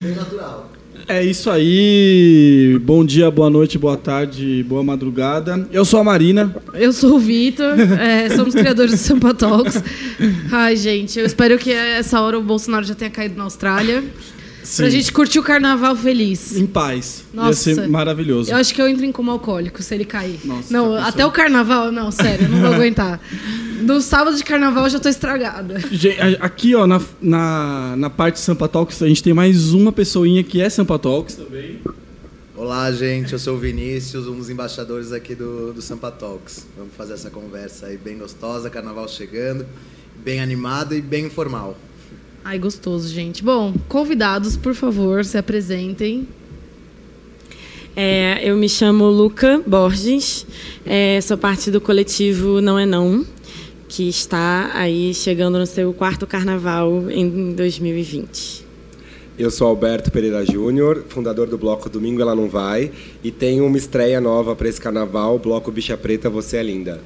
Bem natural. É isso aí. Bom dia, boa noite, boa tarde, boa madrugada. Eu sou a Marina. Eu sou o Vitor, é, somos criadores do Sampa Talks. Ai, gente, eu espero que essa hora o Bolsonaro já tenha caído na Austrália. Sim. Pra gente curtir o carnaval feliz. Em paz. Nossa. Ia ser maravilhoso. Eu acho que eu entro em coma alcoólico se ele cair. Nossa, não, pensou? até o carnaval, não, sério, eu não vou aguentar. No sábado de carnaval eu já tô estragada. Aqui, ó, na, na, na parte Sampa Talks, a gente tem mais uma pessoinha que é Sampa Talks também. Olá, gente. Eu sou o Vinícius, um dos embaixadores aqui do, do Sampa Talks. Vamos fazer essa conversa aí bem gostosa, carnaval chegando, bem animado e bem informal. Ai, gostoso, gente. Bom, convidados, por favor, se apresentem. É, eu me chamo Luca Borges, é, sou parte do coletivo Não é Não, que está aí chegando no seu quarto carnaval em 2020. Eu sou Alberto Pereira Júnior, fundador do bloco Domingo Ela Não Vai, e tenho uma estreia nova para esse carnaval, o bloco Bicha Preta Você é Linda.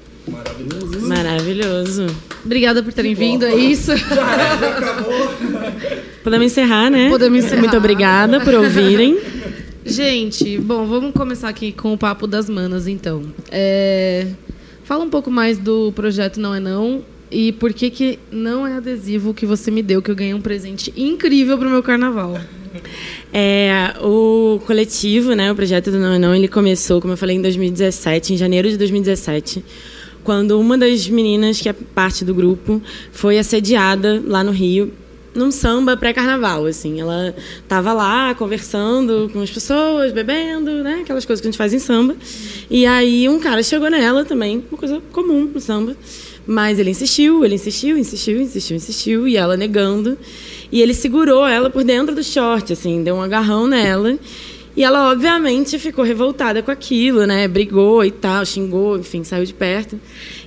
Maravilhoso. Obrigada por terem vindo, é isso. Podemos encerrar, né? Podemos encerrar. Muito obrigada por ouvirem. Gente, bom, vamos começar aqui com o papo das manas, então. É, Fala um pouco mais do projeto Não é Não e por que que não é adesivo que você me deu, que eu ganhei um presente incrível pro meu carnaval. É, o coletivo, né, o projeto do Não é Não, ele começou, como eu falei, em 2017, em janeiro de 2017, quando uma das meninas que é parte do grupo foi assediada lá no Rio num samba pré-carnaval, assim. Ela estava lá conversando com as pessoas, bebendo, né, aquelas coisas que a gente faz em samba. E aí um cara chegou nela também, uma coisa comum no samba. Mas ele insistiu, ele insistiu, insistiu, insistiu, insistiu, e ela negando. E ele segurou ela por dentro do short, assim, deu um agarrão nela. E ela, obviamente, ficou revoltada com aquilo, né? Brigou e tal, xingou, enfim, saiu de perto.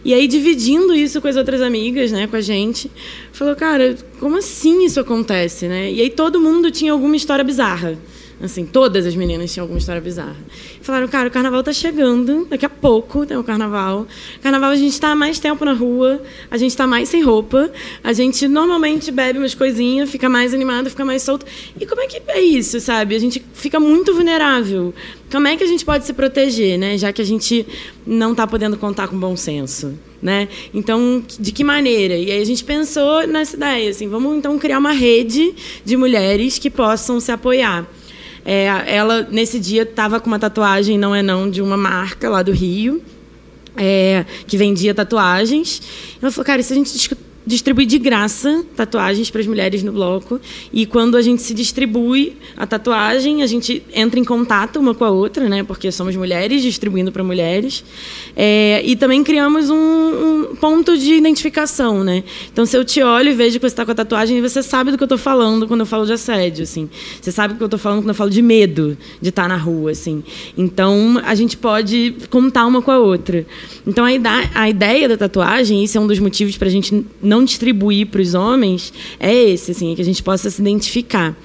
E aí, dividindo isso com as outras amigas, né, com a gente, falou, cara, como assim isso acontece, né? E aí todo mundo tinha alguma história bizarra. Assim, todas as meninas tinham alguma história bizarra. Falaram, cara, o carnaval tá chegando, daqui a pouco tem o carnaval. Carnaval a gente tá há mais tempo na rua, a gente tá mais sem roupa, a gente normalmente bebe umas coisinhas, fica mais animado, fica mais solto. E como é que é isso, sabe? A gente fica muito vulnerável. Como é que a gente pode se proteger, né? Já que a gente não tá podendo contar com bom senso. Né? Então, de que maneira? E aí a gente pensou nessa ideia, assim, vamos então criar uma rede de mulheres que possam se apoiar. É, ela, nesse dia, estava com uma tatuagem, não é não, de uma marca lá do Rio, é, que vendia tatuagens. Ela falou, cara, e se a gente dis- distribuir de graça tatuagens para as mulheres no bloco, e quando a gente se distribui a tatuagem, a gente entra em contato uma com a outra, né, porque somos mulheres distribuindo para mulheres, É, e também criamos um, um ponto de identificação, né? Então, se eu te olho e vejo que você está com a tatuagem, você sabe do que eu estou falando quando eu falo de assédio, assim. Você sabe do que eu estou falando quando eu falo de medo de estar na rua, assim. Então, a gente pode contar uma com a outra. Então, a, a ideia da tatuagem, isso é um dos motivos para a gente não distribuir para os homens, é esse, assim, é que a gente possa se identificar.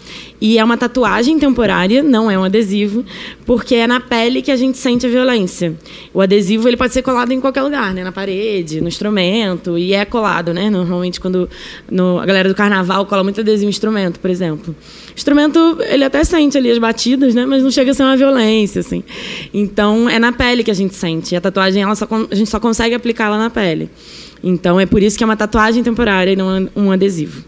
E é uma tatuagem temporária, não é um adesivo, porque é na pele que a gente sente a violência. O adesivo ele pode ser colado em qualquer lugar, né? na parede, no instrumento, e é colado, né? Normalmente quando no- a galera do carnaval cola muito adesivo em instrumento, por exemplo. O instrumento ele até sente ali as batidas, né? Mas não chega a ser uma violência, assim. Então é na pele que a gente sente. E a tatuagem ela só a gente só consegue aplicá-la na pele. Então é por isso que é uma tatuagem temporária e não um adesivo.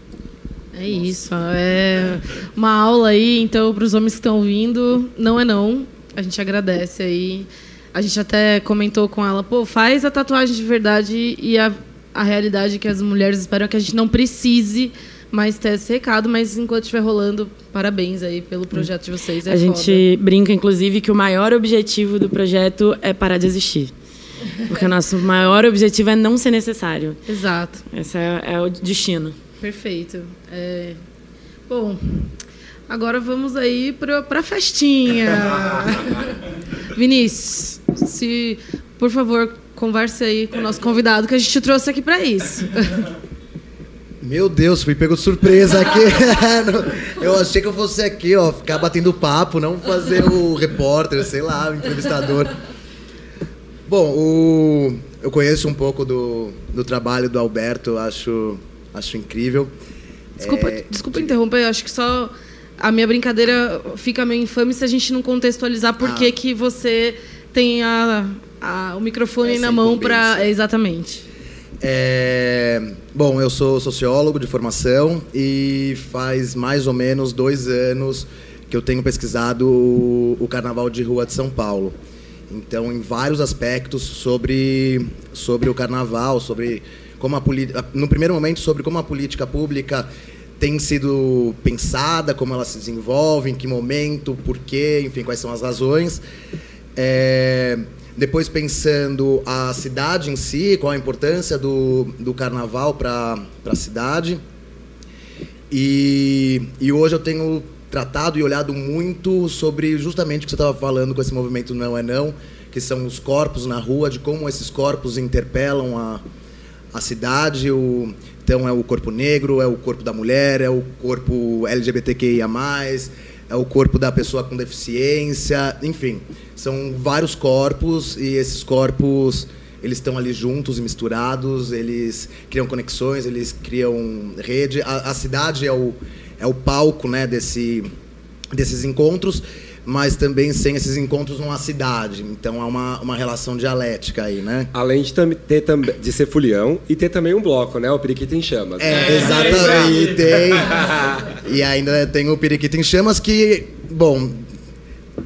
É isso, é uma aula aí, então, para os homens que estão ouvindo, não é não. A gente agradece aí. A gente até comentou com ela, pô, faz a tatuagem de verdade e a, a realidade que as mulheres esperam é que a gente não precise mais ter esse recado, mas enquanto estiver rolando, parabéns aí pelo projeto de vocês. É a foda. gente brinca, inclusive, que o maior objetivo do projeto é parar de existir. Porque o nosso maior objetivo é não ser necessário. Exato. Esse é, é o destino. Perfeito. É, Bom, agora vamos aí para a festinha. Vinícius, se por favor converse aí com o nosso convidado que a gente te trouxe aqui para isso. Meu Deus, fui pego de surpresa aqui. eu achei que eu fosse aqui, ó, ficar batendo papo, não fazer o repórter, sei lá, o entrevistador. Bom, o- eu conheço um pouco do, do trabalho do Alberto, acho, acho incrível. Desculpa, É, desculpa interromper, eu acho que só a minha brincadeira fica meio infame se a gente não contextualizar por Ah. que que você tem a, a- o microfone Essa na mão para exatamente. É, bom, eu sou sociólogo de formação e faz mais ou menos dois anos que eu tenho pesquisado o, o Carnaval de Rua de São Paulo. Então, em vários aspectos sobre, sobre o Carnaval, sobre como a política, no primeiro momento sobre como a política pública tem sido pensada, como ela se desenvolve, em que momento, por quê, enfim, quais são as razões. É, depois pensando a cidade em si, qual a importância do, do carnaval para a cidade. E, e hoje eu tenho tratado e olhado muito sobre justamente o que você estava falando com esse movimento Não é Não, que são os corpos na rua, de como esses corpos interpelam a, a cidade. O, então é o corpo negro, é o corpo da mulher, é o corpo LGBTQIA+, é o corpo da pessoa com deficiência, enfim, são vários corpos e esses corpos eles estão ali juntos e misturados, eles criam conexões, eles criam rede. A, a cidade é o, é o palco né, desse, desses encontros, mas também sem esses encontros numa cidade. Então há uma, uma relação dialética aí, né? Além de, ter, de ser fulião e ter também um bloco, né? O Periquito em Chamas. É, exatamente. E tem. E ainda tem o Periquito em Chamas que, bom,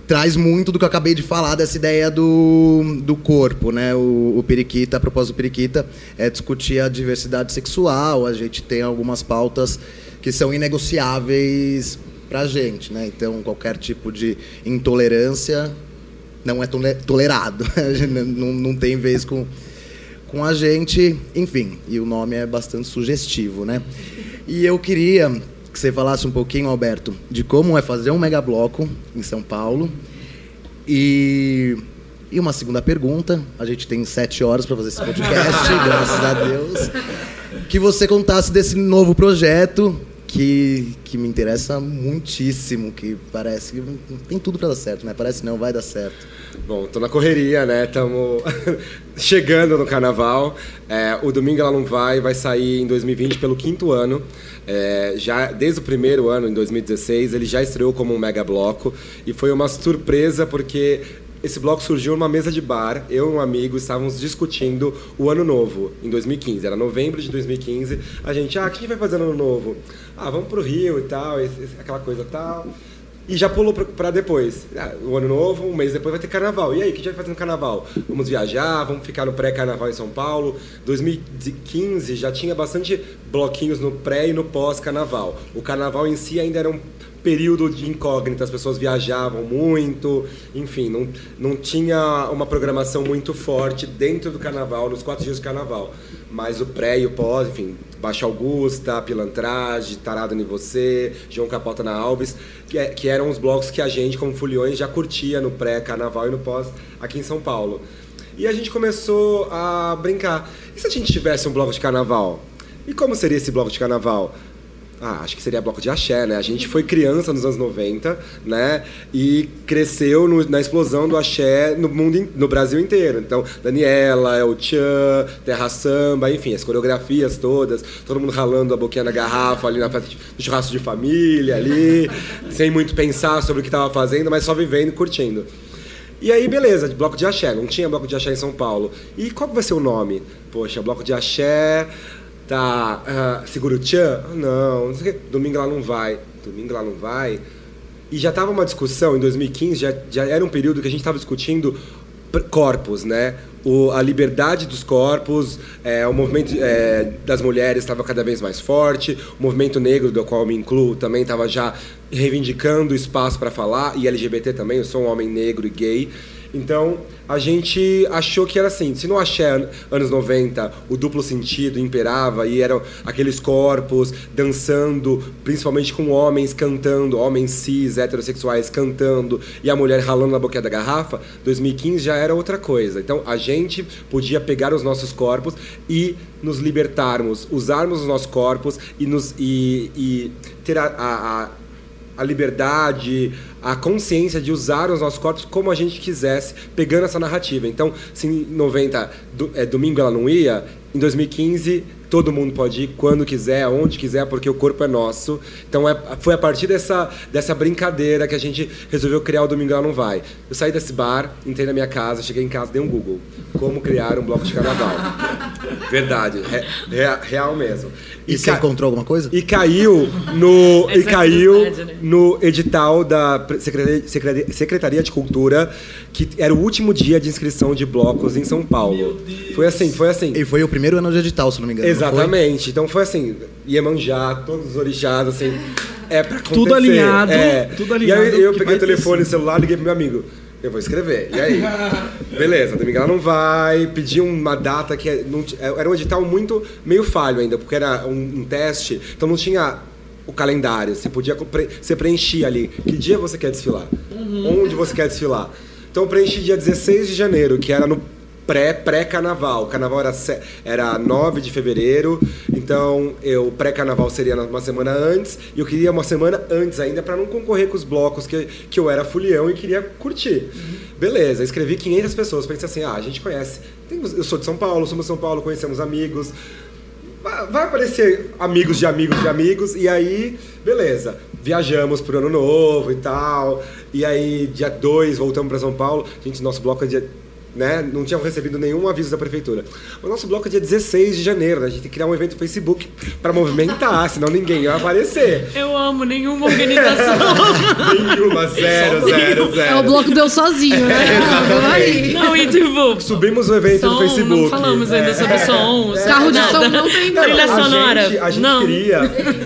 traz muito do que eu acabei de falar, dessa ideia do, do corpo, né? O, o Periquita, a propósito do Periquita, é discutir a diversidade sexual. A gente tem algumas pautas que são inegociáveis pra gente, né? Então, qualquer tipo de intolerância não é tole- tolerado. não, não tem vez com, com a gente, enfim, e o nome é bastante sugestivo, né? E eu queria que você falasse um pouquinho, Alberto, de como é fazer um megabloco em São Paulo. E, e uma segunda pergunta, a gente tem sete horas para fazer esse podcast, graças a Deus. Que você contasse desse novo projeto que, que me interessa muitíssimo, que parece que tem tudo para dar certo, né? Parece não, vai dar certo. Bom, tô na correria, né? Estamos chegando no carnaval. É, o Domingo Ela Não Vai vai sair em 2020 pelo quinto ano. É, já desde o primeiro ano, em 2016, ele já estreou como um mega bloco e foi uma surpresa porque esse bloco surgiu numa mesa de bar. Eu e um amigo estávamos discutindo o ano novo, em 2015. Era novembro de 2015. A gente, ah, o que a gente vai fazer no ano novo? Ah, vamos pro Rio e tal, aquela coisa tal. E já pulou pra depois. Ah, o ano novo, um mês depois vai ter carnaval. E aí, o que a gente vai fazer no carnaval? Vamos viajar, vamos ficar no pré-carnaval em São Paulo. 2015 já tinha bastante bloquinhos no pré e no pós-carnaval. O carnaval em si ainda era um período de incógnita, as pessoas viajavam muito, enfim, não, não tinha uma programação muito forte dentro do carnaval, nos quatro dias do carnaval. Mas o pré e o pós, enfim, Baixa Augusta, Pilantragem, Tarado em Você, João Capota na Alves, que, é- que eram os blocos que a gente, como Foliões, já curtia no pré-carnaval e no pós aqui em São Paulo. E a gente começou a brincar. E se a gente tivesse um bloco de carnaval? E como seria esse bloco de carnaval? Ah, acho que seria bloco de axé, né? A gente foi criança nos anos 90, né? E cresceu no- na explosão do axé no mundo, no Brasil inteiro. Então, Daniela, El Chan, Terra Samba, enfim, as coreografias todas, todo mundo ralando a boquinha na garrafa ali na festa de, no churrasco de família ali, sem muito pensar sobre o que estava fazendo, mas só vivendo e curtindo. E aí, beleza, de bloco de axé. Não tinha bloco de axé em São Paulo. E qual vai ser o nome? Poxa, bloco de axé. Tá. ah, Seguro Tchan? Não, não sei o. Domingo lá não vai. Domingo lá não vai. E já tava uma discussão em 2015, já, já era um período que a gente estava discutindo corpos, né? O, a liberdade dos corpos, é, o movimento é, das mulheres estava cada vez mais forte, o movimento negro, do qual me incluo, também estava já reivindicando espaço para falar, e LGBT também, eu sou um homem negro e gay. Então, a gente achou que era assim, se axé an- anos 90 o duplo sentido imperava e eram aqueles corpos dançando, principalmente com homens cantando, homens cis, heterossexuais cantando e a mulher ralando na boquinha da garrafa, 2015 já era outra coisa. Então, a gente podia pegar os nossos corpos e nos libertarmos, usarmos os nossos corpos e, nos, e, e ter a- a- a a liberdade, a consciência de usar os nossos corpos como a gente quisesse, pegando essa narrativa. Então, se em 90 do- é, domingo ela não ia, em 2015 todo mundo pode ir quando quiser, onde quiser, porque o corpo é nosso. Então é, foi a partir dessa, dessa brincadeira que a gente resolveu criar o Domingão Não Vai. Eu saí desse bar, entrei na minha casa, cheguei em casa, dei um Google. Como criar um bloco de carnaval. Verdade, re, re, real mesmo. E, você encontrou alguma coisa? E caiu no, e é caiu né? no edital da Secretaria, Secretaria- Secretaria de Cultura, que era o último dia de inscrição de blocos em São Paulo. Foi assim, foi assim. E foi o primeiro ano de edital, se não me engano. não foi? Exatamente. Então foi assim, Iemanjá, todos os orixás, assim, é pra acontecer. Tudo alinhado, é. tudo alinhado E aí eu peguei o telefone, o celular, liguei pro meu amigo. Eu vou escrever. E aí? Beleza, domingo ela não vai. Pedi uma data que é- não ti- era um edital muito meio falho ainda, porque era um, um teste, então não tinha o calendário. Você podia pre- você preenchia ali que dia você quer desfilar, onde você quer desfilar. Então eu preenchi dia 16 de janeiro, que era no pré pré carnaval. O carnaval era era 9 de fevereiro, então eu pré carnaval seria uma semana antes e eu queria uma semana antes ainda para não concorrer com os blocos que, que eu era fulião e queria curtir. Beleza, escrevi 500 pessoas, pensei assim: "Ah, a gente conhece. Eu sou de São Paulo, somos de São Paulo, conhecemos amigos, vai vai aparecer amigos de amigos de amigos, e aí, beleza. Viajamos pro ano novo e tal. E aí, dia 2, voltamos para São Paulo. Gente, nosso bloco é dia. Né? Não tinham recebido nenhum aviso da prefeitura. O nosso bloco é dia 16 de janeiro, né? A gente tem que criar um evento no Facebook para movimentar, senão ninguém vai aparecer. Eu amo nenhuma organização. Nenhuma, zero, zero, zero. É, o bloco deu sozinho, né? Aí. não, e tipo. Subimos o evento no som, Facebook. não falamos ainda sobre som. sobre Carro de nada. som não tem, não. Trilha a sonora. Gente, a gente não. queria.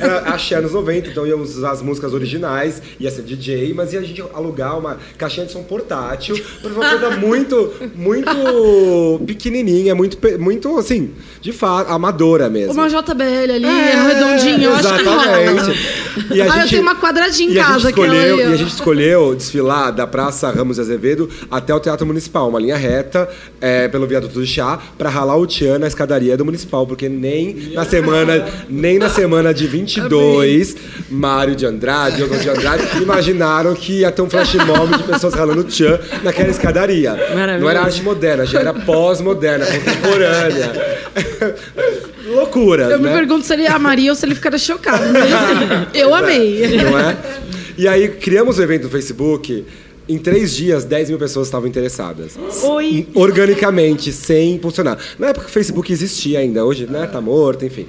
Era, achei anos 90, então íamos usar as músicas originais, ia ser DJ, mas ia a gente alugar uma caixinha de som portátil pra uma coisa muito, muito pequenininha, muito, muito assim, de fato, amadora mesmo. Uma JBL ali, É, redondinho, eu acho que rola. exatamente. E a Ah, eu gente- tenho uma quadradinha em gente casa, escolheu. E a gente escolheu desfilar da Praça Ramos de Azevedo até o Teatro Municipal, uma linha reta é, pelo viaduto do chá, pra ralar o tchan na escadaria do Municipal, porque nem na semana, nem na semana de 22, Mário de Andrade, Eudon de Andrade, imaginaram que ia ter um flash mob de pessoas ralando tchan naquela escadaria. Maravilhoso. Não era arte moderna, já era pós-moderna, contemporânea. Loucuras, Eu me né? pergunto se ele amaria ou se ele ficaria chocado. Mas, assim, eu amei. Não é? E aí criamos o evento no Facebook. Em três dias, 10 mil pessoas estavam interessadas. Oi. Organicamente, sem impulsionar. Na época que o Facebook existia ainda, hoje, né? Tá morto, enfim.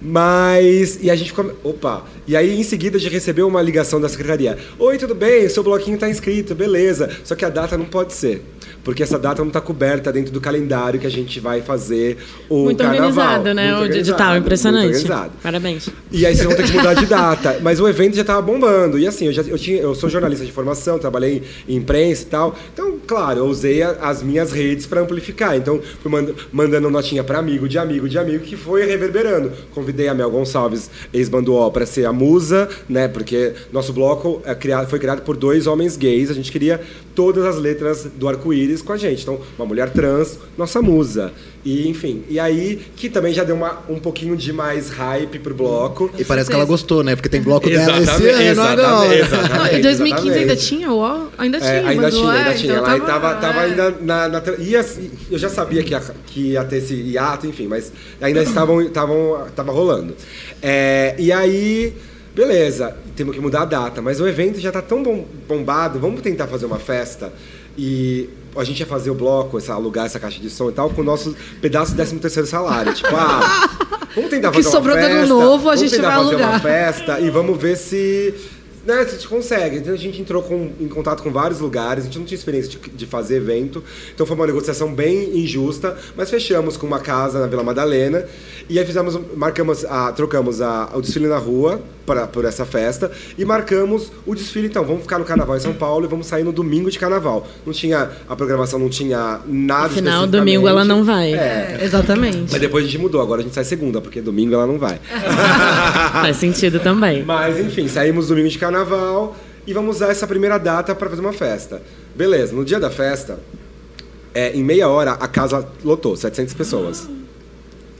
Mas. E a gente ficou. Opa! E aí, em seguida, a gente recebeu uma ligação da secretaria. Oi, tudo bem? Seu bloquinho tá inscrito, beleza. Só que a data não pode ser. Porque essa data não está coberta dentro do calendário que a gente vai fazer o Muito carnaval. organizado, né? Muito o organizado, digital, muito impressionante. organizado. Parabéns. E aí vocês vão ter que mudar de data. Mas o evento já estava bombando. E assim, eu, já, eu, tinha, eu sou jornalista de formação, trabalhei em imprensa e tal. Então, claro, eu usei a- as minhas redes para amplificar. Então, fui mand- mandando notinha para amigo, de amigo, de amigo, que foi reverberando. Convidei a Mel Gonçalves, ex-banduó, para ser a musa, né? Porque nosso bloco é criado, foi criado por dois homens gays. A gente queria todas as letras do arco-íris com a gente. Então, uma mulher trans, nossa musa. E, enfim. E aí, que também já deu uma, um pouquinho de mais hype pro bloco. E parece que ela gostou, né? Porque tem bloco dela esse Exatamente, ano exatamente, agora. exatamente. Em 2015 ainda tinha o ó? Ainda tinha, É, ainda o tinha, ainda tinha. então Ela tava, tava é. ainda na. na ia, eu já sabia que ia, que ia ter esse hiato, enfim, mas ainda estavam, estavam, tava rolando. É, e aí, beleza, temos que mudar a data, mas o evento já tá tão bom- bombado, vamos tentar fazer uma festa e a gente ia fazer o bloco, essa, alugar essa caixa de som e tal, com o nosso pedaço do 13 terceiro salário. Tipo, ah, vamos tentar que fazer sobrou uma do ano festa. novo, a vamos gente tentar vai fazer uma alugar. festa e vamos ver se né, a gente consegue. Então a gente entrou com- em contato com vários lugares, a gente não tinha experiência de, de fazer evento, então foi uma negociação bem injusta, mas fechamos com uma casa na Vila Madalena e aí fizemos, marcamos, a, trocamos a, o desfile na rua para por essa festa e marcamos o desfile. Então vamos ficar no Carnaval em São Paulo e vamos sair no domingo de Carnaval. Não tinha a programação, não tinha nada. Afinal, especificamente. domingo ela não vai. É. Exatamente. Mas depois a gente mudou, agora a gente sai segunda, porque domingo ela não vai. Faz sentido também. Mas enfim, saímos domingo de carnaval e vamos usar essa primeira data para fazer uma festa. Beleza, no dia da festa, é, em meia hora a casa lotou, 700 pessoas.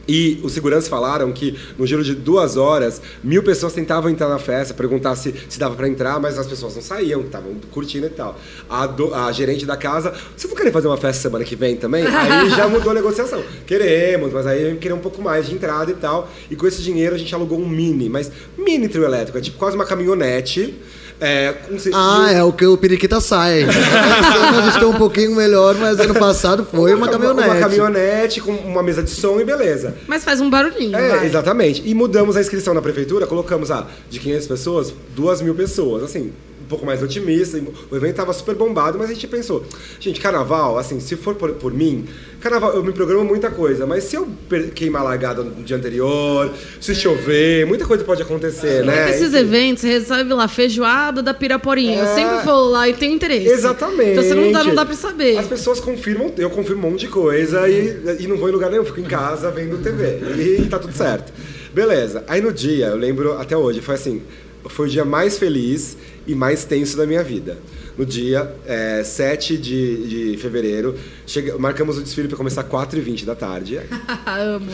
E os seguranças falaram que no giro de duas horas, mil pessoas tentavam entrar na festa, perguntar se, se dava para entrar, mas as pessoas não saíam, estavam curtindo e tal. A, do, a, gerente da casa, vocês não querem fazer uma festa semana que vem também? Aí já mudou a negociação. Queremos, mas aí queria um pouco mais de entrada e tal. E com esse dinheiro a gente alugou um mini, mas mini trio elétrico, é tipo quase uma caminhonete é, ah, é o que o Periquita sai. a gente tem um pouquinho melhor, mas ano passado foi uma, uma caminhonete. Uma caminhonete com uma mesa de som e beleza. Mas faz um barulhinho. É, vai. exatamente. E mudamos a inscrição na prefeitura, colocamos ah, de 500 pessoas, 2 mil pessoas. Assim, um pouco mais otimista. O evento estava super bombado, mas a gente pensou, gente, carnaval, assim, se for por, por mim, carnaval, eu me programo muita coisa, mas se eu queimar a largada no dia anterior, se chover, muita coisa pode acontecer, né? Esses Enfim. eventos, você resolve lá, feijoada da Piraporinha. É... Eu sempre vou lá e tenho interesse. Exatamente. Então você não dá, não dá pra saber. As pessoas confirmam, eu confirmo um monte de coisa e, e não vou em lugar nenhum, fico em casa vendo TV. E tá tudo certo. Beleza. Aí no dia, eu lembro até hoje, foi assim, foi o dia mais feliz e mais tenso da minha vida. No dia é, 7 de, de fevereiro, cheguei, marcamos o desfile para começar 4h20 da tarde. Amo.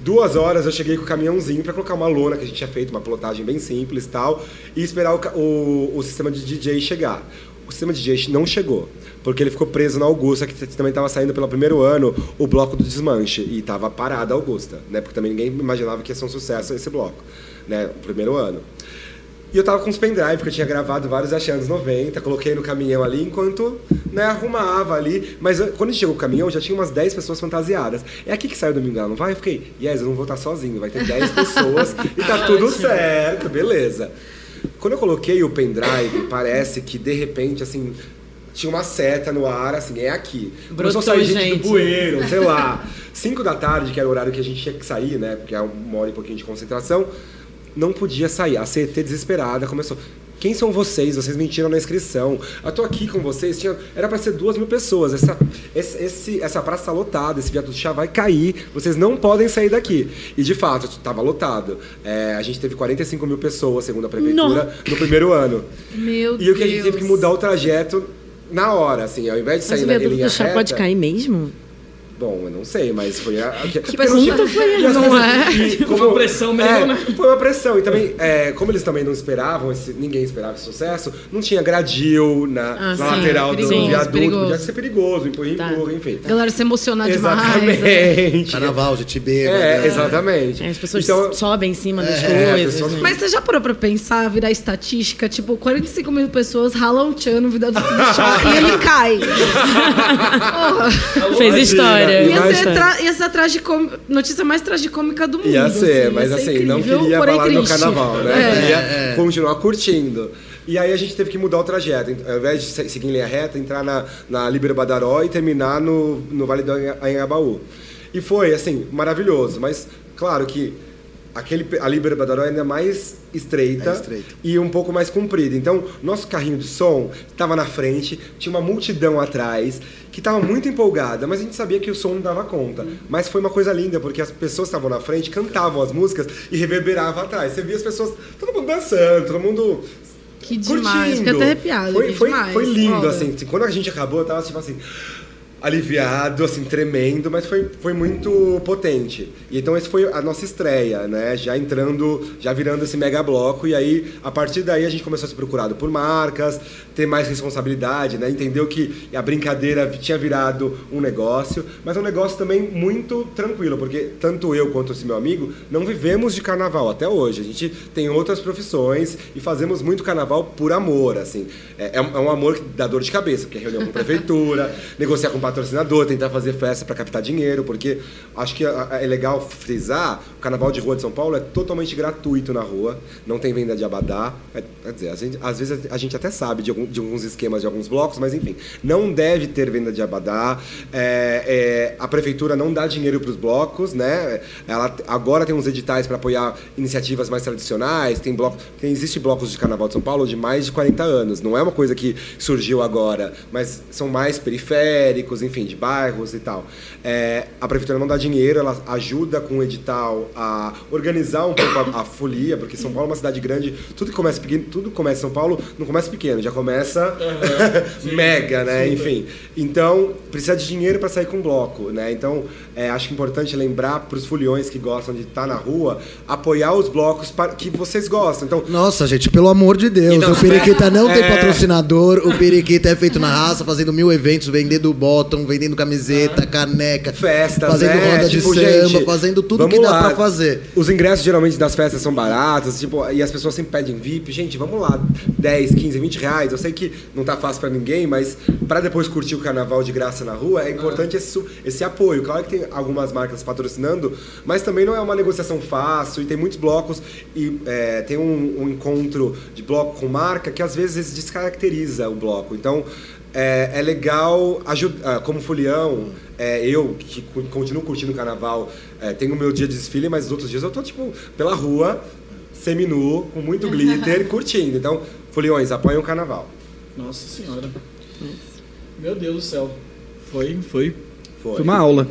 Duas horas eu cheguei com o caminhãozinho para colocar uma lona que a gente tinha feito, uma plotagem bem simples e tal, e esperar o, o, o sistema de DJ chegar. O sistema de DJ não chegou, porque ele ficou preso na Augusta, que também estava saindo pelo primeiro ano o bloco do desmanche, e estava parada a Augusta, né? porque também ninguém imaginava que ia ser um sucesso esse bloco, né? o primeiro ano. E eu tava com os pendrive, que eu tinha gravado vários achei anos 90, coloquei no caminhão ali enquanto né, arrumava ali. Mas quando a gente chegou o caminhão, já tinha umas 10 pessoas fantasiadas. É aqui que saiu o Domingão, não vai? Eu fiquei, yes, eu não vou estar sozinho, vai ter 10 pessoas e tá tudo certo, beleza. Quando eu coloquei o pendrive, parece que de repente, assim, tinha uma seta no ar, assim, é aqui. Começou a sair gente, gente do bueiro, sei lá. 5 da tarde, que era o horário que a gente tinha que sair, né? Porque é uma hora e pouquinho de concentração não podia sair. A CET desesperada começou. Quem são vocês? Vocês mentiram na inscrição. Eu tô aqui com vocês. Tinha, era para ser duas mil pessoas. Essa, esse, essa praça está lotada. Esse viaduto já vai cair. Vocês não podem sair daqui. E de fato, estava lotado. É, a gente teve 45 mil pessoas, segundo a prefeitura, não. no primeiro ano. Meu e o que a gente teve que mudar o trajeto na hora, assim, ao invés de sair Mas na linha reta... pode cair mesmo? Bom, eu não sei, mas foi a. Que, que pergunta foi essa? Não é? Como, uma pressão mesmo, é, né? Foi uma pressão. E também, é, como eles também não esperavam, esse, ninguém esperava esse sucesso, não tinha gradil na, ah, na sim, lateral do viaduto. Perigoso. Podia ser perigoso, empurra, tá. empurra, enfim. A galera se emocionar exatamente. demais. Né? Carnaval, gente bêbada. É, né? exatamente. É, as pessoas então, sobem em cima das é, coisas. Pessoas... Né? Mas você já parou pra pensar, virar estatística? Tipo, 45 mil pessoas ralam o tchan no viaduto do chão e ele cai. Fez história. Ia ser ia ser a tragicom... notícia mais tragicômica do mundo. Ia ser, assim, mas ia ser assim, incrível, não queria falar no carnaval, né? É. Queria é. continuar curtindo. E aí a gente teve que mudar o trajeto. Ao invés de seguir em linha reta, entrar na, na Líbero Badaró e terminar no, no Vale do Anhangabaú. E foi, assim, maravilhoso. Mas, claro que aquele, a Libera Badaró é ainda mais estreita, é estreita, e um pouco mais comprida. Então, nosso carrinho de som estava na frente, tinha uma multidão atrás que estava muito empolgada, mas a gente sabia que o som não dava conta. Mas foi uma coisa linda, porque as pessoas estavam na frente, cantavam as músicas e reverberava atrás. Você via as pessoas, todo mundo dançando, todo mundo que demais, fiquei até arrepiado. Foi, foi, foi lindo, assim. Quando a gente acabou, eu tava tipo assim aliviado, assim, tremendo, mas foi, foi muito potente. E então esse foi a nossa estreia, né? Já entrando, já virando esse mega bloco e aí a partir daí a gente começou a ser procurado por marcas, ter mais responsabilidade, né? Entendeu que a brincadeira tinha virado um negócio, mas um negócio também muito tranquilo, porque tanto eu quanto esse meu amigo não vivemos de carnaval até hoje. A gente tem outras profissões e fazemos muito carnaval por amor, assim. É, é um é amor que dá dor de cabeça, porque é reunião com a prefeitura, negociar com patrocinador, tentar fazer festa para captar dinheiro, porque acho que é legal frisar, o Carnaval de Rua de São Paulo é totalmente gratuito na rua, não tem venda de abadá, é, quer dizer, gente, às vezes a gente até sabe de, algum, de, alguns esquemas de alguns blocos, mas enfim, não deve ter venda de abadá, é, é, a prefeitura não dá dinheiro para os blocos, né? Ela agora tem uns editais para apoiar iniciativas mais tradicionais, tem bloco, tem, existe blocos de Carnaval de São Paulo de mais de 40 anos, não é uma coisa que surgiu agora, mas são mais periféricos, enfim, de bairros e tal. É, a prefeitura não dá dinheiro, ela ajuda com o edital a organizar um pouco a, a folia, porque São Paulo é uma cidade grande, tudo que começa pequeno, tudo que começa em São Paulo não começa pequeno, já começa mega, né? Enfim, então precisa de dinheiro para sair com bloco, né? Então é, acho importante lembrar para os foliões que gostam de estar na rua apoiar os blocos para, que vocês gostam. Então Nossa, gente, pelo amor de Deus. Então, o Periquita não tem é. patrocinador. O Periquita é feito na raça, fazendo mil eventos, vendendo bottom, vendendo camiseta, caneca. festas, Fazendo é, roda tipo, de samba, gente, fazendo tudo que dá lá. pra fazer. Os ingressos geralmente das festas são baratos, tipo, e as pessoas sempre pedem VIP. Gente, vamos lá, 10, 15, 20 reais. Eu sei que não tá fácil pra ninguém, mas pra depois curtir o carnaval de graça na rua, é importante esse, su- esse apoio. Claro que tem algumas marcas patrocinando, mas também não é uma negociação fácil e tem muitos blocos e é, tem um, um encontro de bloco com marca que às vezes descaracteriza o bloco. Então, é, é legal ajudar, como folião, é, eu que continuo curtindo o carnaval, é, tenho o meu dia de desfile, mas os outros dias eu tô, tipo, pela rua, seminu, com muito glitter, curtindo. Então, foliões, apoiem o carnaval. Nossa senhora. Meu Deus do céu. Foi, foi, Foi. foi uma aula.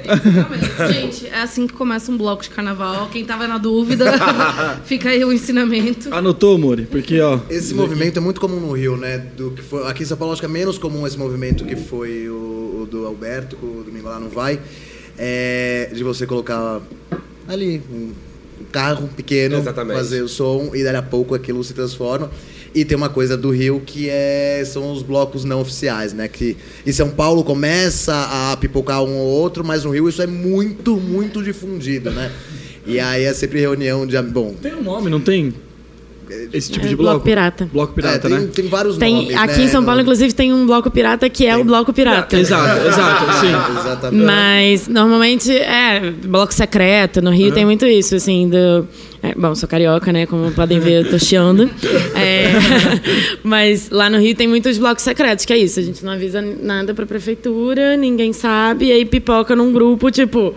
Gente, é assim que começa um bloco de carnaval. Quem tava na dúvida, fica aí o ensinamento. Anotou, Mori? Porque, ó. Esse movimento é muito comum no Rio, né? Do que foi, aqui em São Paulo acho que é menos comum esse movimento que foi o, o do Alberto, que o Domingo lá não vai. É, de você colocar ali um, um carro pequeno, Exatamente. fazer o som e dali a pouco aquilo se transforma. E tem uma coisa do Rio que é, são os blocos não oficiais, né? Que em São Paulo começa a pipocar um ou outro, mas no Rio isso é muito, muito difundido, né? E aí é sempre reunião de. Bom, Tem um nome, não tem? Esse tipo É, de bloco bloco? pirata. Bloco pirata, é, tem, né? tem vários Tem, nomes. aqui né? em São Paulo, No- inclusive, tem um bloco pirata que é o bloco pirata. Exato, exato, sim. Exatamente. Mas normalmente é bloco secreto. No Rio tem muito isso, assim, do. É, bom, sou carioca, né? Como podem ver, eu tô chiando. É, mas lá no Rio tem muitos blocos secretos, que é isso. A gente não avisa nada pra prefeitura, ninguém sabe, e aí pipoca num grupo, tipo.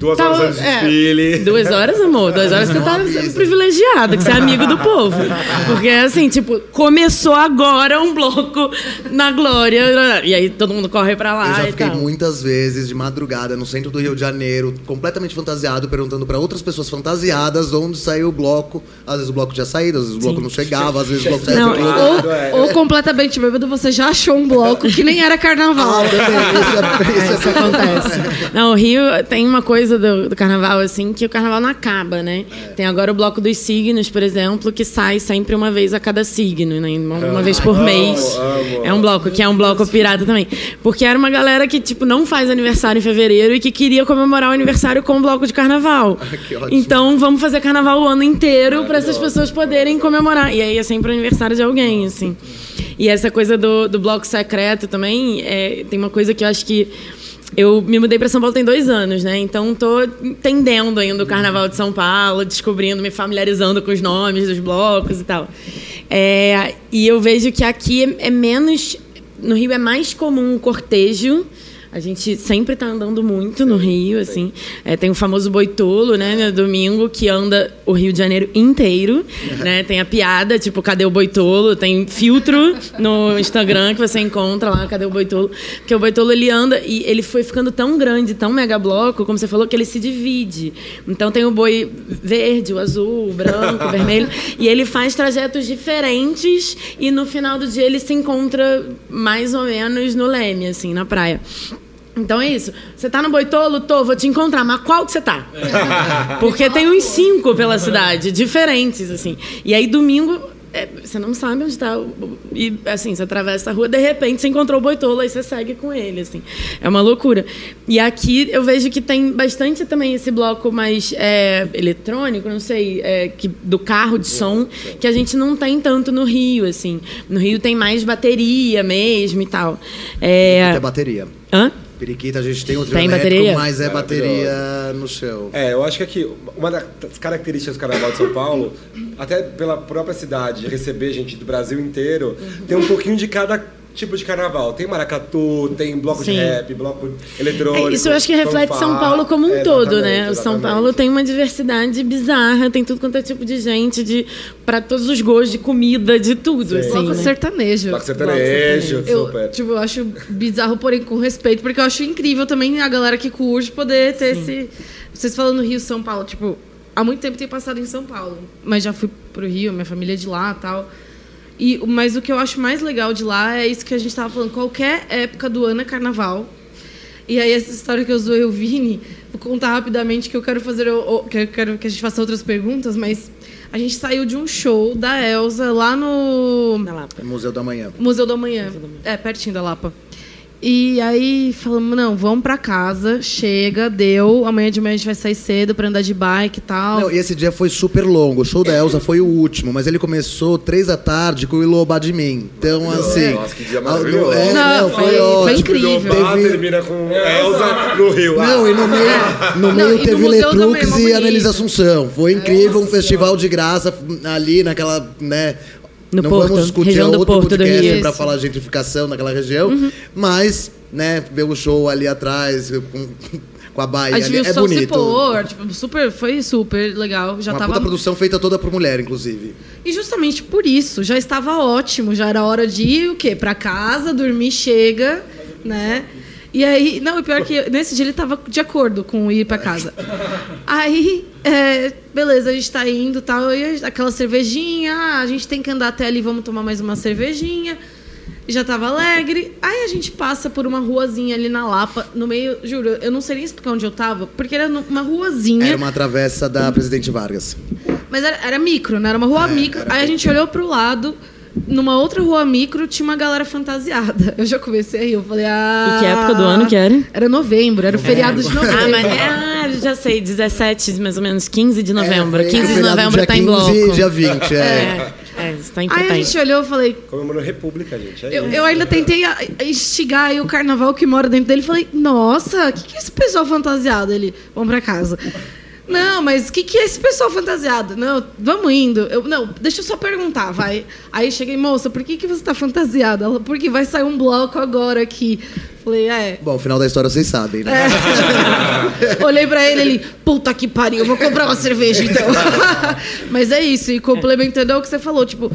Duas Tá, horas antes do é, desfile. Duas horas, amor. Duas horas você tá sendo privilegiado, que você é amigo do povo. Porque, assim, tipo, começou agora um bloco na Glória. E aí todo mundo corre pra lá Eu já e fiquei tal. muitas vezes de madrugada no centro do Rio de Janeiro, completamente fantasiado, perguntando pra outras pessoas fantasiadas onde saiu o bloco. Às vezes o bloco tinha saído, às vezes o bloco Sim. não chegava, às vezes o bloco saía Não, ou, é. ou completamente bêbado, você já achou um bloco que nem era carnaval. Ah, isso é, isso é Isso acontece. Não, o Rio tem uma coisa do, do carnaval, assim, que o carnaval não acaba, né? Tem agora o bloco dos signos, por exemplo, que sai sempre uma vez a cada signo, né? Uma, uma vez por amo, mês. É um bloco, que é um bloco pirata também. Porque era uma galera que, tipo, não faz aniversário em fevereiro e que queria comemorar o aniversário com um bloco de carnaval. Que ótimo. Então, vamos fazer carnaval o ano inteiro para essas pessoas poderem comemorar. E aí é sempre o aniversário de alguém, assim. E essa coisa do, do bloco secreto também, é, tem uma coisa que eu acho que. Eu me mudei para São Paulo tem dois anos, né? Então tô entendendo ainda o Carnaval de São Paulo, descobrindo, me familiarizando com os nomes dos blocos e tal. É, e eu vejo que aqui é, é menos. No Rio é mais comum o cortejo. A gente sempre tá andando muito no Rio, assim. É, tem o famoso boitolo, né, no domingo, que anda o Rio de Janeiro inteiro, né? Tem a piada, tipo, cadê o boitolo? Tem filtro no Instagram que você encontra lá, cadê o boitolo? Porque o boitolo, ele anda e ele foi ficando tão grande, tão mega bloco, como você falou, que ele se divide. Então tem o boi verde, o azul, o branco, o vermelho, e ele faz trajetos diferentes e no final do dia ele se encontra mais ou menos no leme, assim, na praia. Então é isso. Você tá no Boitolo? Tô, vou te encontrar. Mas qual que você tá? Porque tem uns cinco pela cidade, diferentes, assim. E aí, domingo, é, você não sabe onde tá. o- E, assim, você atravessa a rua, de repente, você encontrou o Boitolo, aí você segue com ele, assim. É uma loucura. E aqui, eu vejo que tem bastante também esse bloco mais é, eletrônico, não sei, é, que, do carro de som, que a gente não tem tanto no Rio, assim. No Rio tem mais bateria mesmo e tal. É... É bateria. Hã? Periquita, a gente tem o trio Tem elétrico, bateria? mas é Maravilhoso. bateria no chão. É, eu acho que aqui, uma das características do Carnaval de São Paulo, até pela própria cidade, receber gente do Brasil inteiro, tem um pouquinho de cada tipo de carnaval. Tem maracatu, tem bloco Sim. de rap, bloco eletrônico. É, isso eu acho que reflete fanfarra. São Paulo como um É, todo, né? exatamente, O São. Paulo tem uma diversidade bizarra, tem tudo quanto é tipo de gente, de para todos os gostos, de comida, de tudo, assim. Bloco né? sertanejo. Bloco sertanejo, Eu, super. tipo, eu acho bizarro, porém com respeito, porque eu acho incrível também a galera que curte poder ter esse. Vocês falando no Rio São Paulo, tipo, há muito tempo tenho passado em São Paulo, mas já fui pro Rio, minha família é de lá tal. E, mas o que eu acho mais legal de lá é isso que a gente tava falando. Qualquer época do ano é carnaval. E aí, essa história que eu zoei o Vini, vou contar rapidamente que eu quero fazer. Que eu quero que a gente faça outras perguntas, mas a gente saiu de um show da Elsa lá no. Na Lapa. Museu da Manhã. Museu da Manhã. É, pertinho da Lapa. E aí falamos, não, vamos pra casa, chega, deu. Amanhã de manhã a gente vai sair cedo pra andar de bike e tal. Não, e esse dia foi super longo. O show da Elsa foi o último, mas ele começou três da tarde com o Ilobá de mim. Então, assim. Nossa, que dia maravilhoso. É, Não, não, foi- foi, foi ótimo. incrível. Ilobá Teve- termina com Elza no Rio. Não, e no meio, no Não, meio no teve Letrux e. Annelise Assunção. Foi incrível, um festival de graça ali naquela, né? No não Porto, vamos discutir região do outro Porto podcast. Uhum. para falar gentrificação naquela região, mas, né, ver o show ali atrás com, com a Bahia a gente viu é se bonito. pôr, tipo, super, foi super legal. Já Uma tava puta produção feita toda por mulher, inclusive. E justamente por isso, já estava ótimo, já era hora de ir o quê? Pra casa, dormir, chega, né? E aí, não, o pior é que nesse dia ele estava de acordo com ir pra casa. Aí, é, beleza, a gente tá indo tal, e aquela cervejinha, ah, a gente tem que andar até ali, vamos tomar mais uma cervejinha. Já tava alegre. Aí a gente passa por uma ruazinha ali na Lapa, no meio, juro, eu não sei nem explicar onde eu tava, porque era numa ruazinha. Era uma travessa da Presidente Vargas. Mas era, era micro, né? Era uma rua micro. Aí a gente olhou pro lado, numa outra rua micro, tinha uma galera fantasiada. Eu já comecei a rir, eu falei, ah... E que época do ano que era? Era novembro, era o feriado de novembro. Ah, mas ah, já sei, 17, mais ou menos, 15 de novembro. É, foi 15 de novembro tá em 15 bloco. e dia 20, é. É, é, tá Aí a importante. gente olhou e falei... Comemorou República, gente. É Eu, isso. eu ainda tentei instigar aí o carnaval que mora dentro dele. Falei, nossa, o que, que é esse pessoal fantasiado? Ele, vamos pra casa. Não, mas o que, que é esse pessoal fantasiado? Não, vamos indo. Eu, não, deixa eu só perguntar, vai. Aí cheguei, moça, por que, que você tá fantasiada? Ela, porque vai sair um bloco agora aqui. Falei, é. Bom, o final da história vocês sabem, né? É. Olhei pra ele, ele, puta que pariu, vou comprar uma cerveja então. Mas é isso, e complementando ao que você falou, tipo,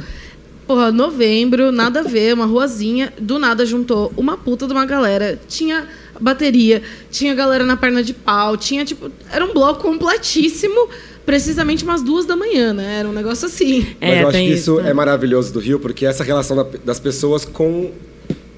porra, novembro, nada a ver, uma ruazinha, do nada juntou uma puta de uma galera, tinha bateria, tinha galera na perna de pau, tinha tipo, era um bloco completíssimo, precisamente umas duas da manhã, né? Era um negócio assim. Mas É, eu acho que isso, isso né? é maravilhoso do Rio, porque essa relação da- das pessoas com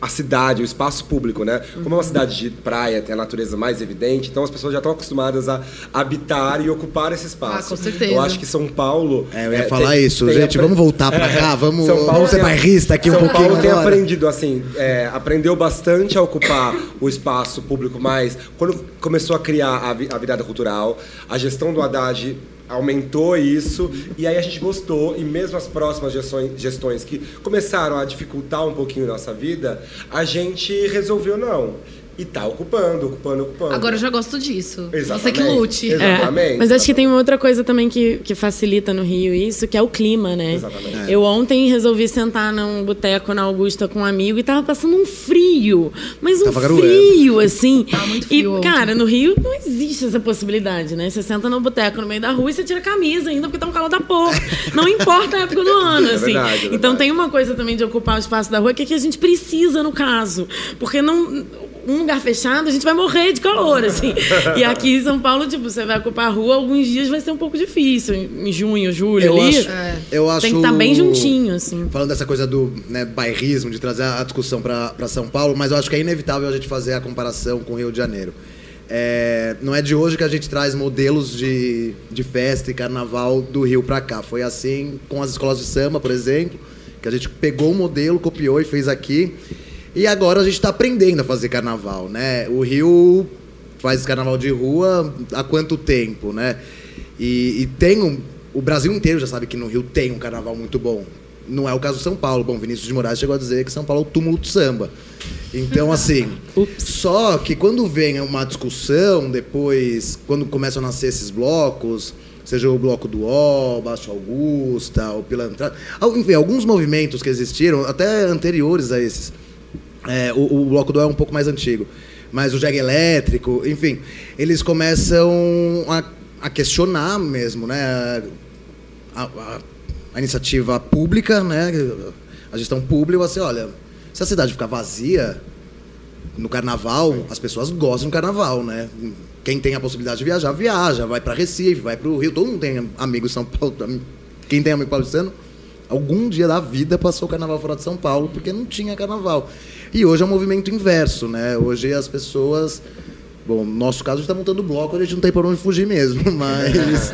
a cidade, o espaço público, né? Como é uma cidade de praia, tem a natureza mais evidente, então as pessoas já estão acostumadas a habitar e ocupar esse espaço. Ah, com certeza. Eu acho que São Paulo... É, eu ia é, falar tem- isso. tem Gente, apre- vamos voltar pra cá, vamos, São Paulo vamos ser bairrista aqui um São pouquinho Paulo tem agora. aprendido, assim, é, aprendeu bastante a ocupar o espaço público mais. Quando começou a criar a, vi- a virada cultural, a gestão do Haddad aumentou isso, e aí a gente gostou, e mesmo as próximas gestões, gestões que começaram a dificultar um pouquinho nossa vida, a gente resolveu não. E tá ocupando, ocupando, ocupando. Agora eu já gosto disso. Você Exatamente. que lute. É, Exatamente, mas acho que tem uma outra coisa também que, que facilita no Rio isso, que é o clima, né? Exatamente. Eu ontem resolvi sentar num boteco na Augusta com um amigo e tava passando um frio. Mas um Tava frio, assim. Tava muito frio E, ontem. cara, no Rio não existe essa possibilidade, né? Você senta no boteco no meio da rua e você tira a camisa ainda porque tá um calor da porra. Não importa a época do ano, É assim. verdade, é Então verdade. tem uma coisa também de ocupar o espaço da rua que é que a gente precisa no caso. Porque não. Um lugar fechado, a gente vai morrer de calor, assim. E aqui em São Paulo, tipo, você vai ocupar a rua, alguns dias vai ser um pouco difícil. Em junho, julho, Eu ali. acho, eu acho Tem que estar bem juntinho, assim. Falando dessa coisa do né, bairrismo, de trazer a discussão para São Paulo, mas eu acho que é inevitável a gente fazer a comparação com o Rio de Janeiro. É, não é de hoje que a gente traz modelos de, de festa e carnaval do Rio para cá. Foi assim com as escolas de samba, por exemplo, que a gente pegou o modelo, copiou e fez aqui. E agora a gente está aprendendo a fazer carnaval, né? O Rio faz carnaval de rua há quanto tempo, né? E, e tem um, o Brasil inteiro já sabe que no Rio tem um carnaval muito bom. Não é o caso de São Paulo. Bom, Vinícius de Moraes chegou a dizer que São Paulo é o túmulo do samba. Então, assim. só que quando vem uma discussão, depois, quando começam a nascer esses blocos, seja o bloco do O, Baixo Augusta, o Pilantrado, enfim, alguns movimentos que existiram, até anteriores a esses, É, o, o Bloco do é um pouco mais antigo. Mas o Jag Elétrico, enfim, eles começam a, a questionar mesmo, né? A, a- a iniciativa pública, né? A gestão pública, assim, olha, se a cidade ficar vazia no carnaval, as pessoas gostam do carnaval, né? Quem tem a possibilidade de viajar, viaja, vai para Recife, vai para o Rio, todo mundo tem amigos em São Paulo. Quem tem amigo paulistano, algum dia da vida passou o carnaval fora de São Paulo, porque não tinha carnaval. E hoje é um movimento inverso, né? Hoje as pessoas. Bom, no nosso caso, a gente está montando bloco, a gente não tem por onde fugir mesmo, mas.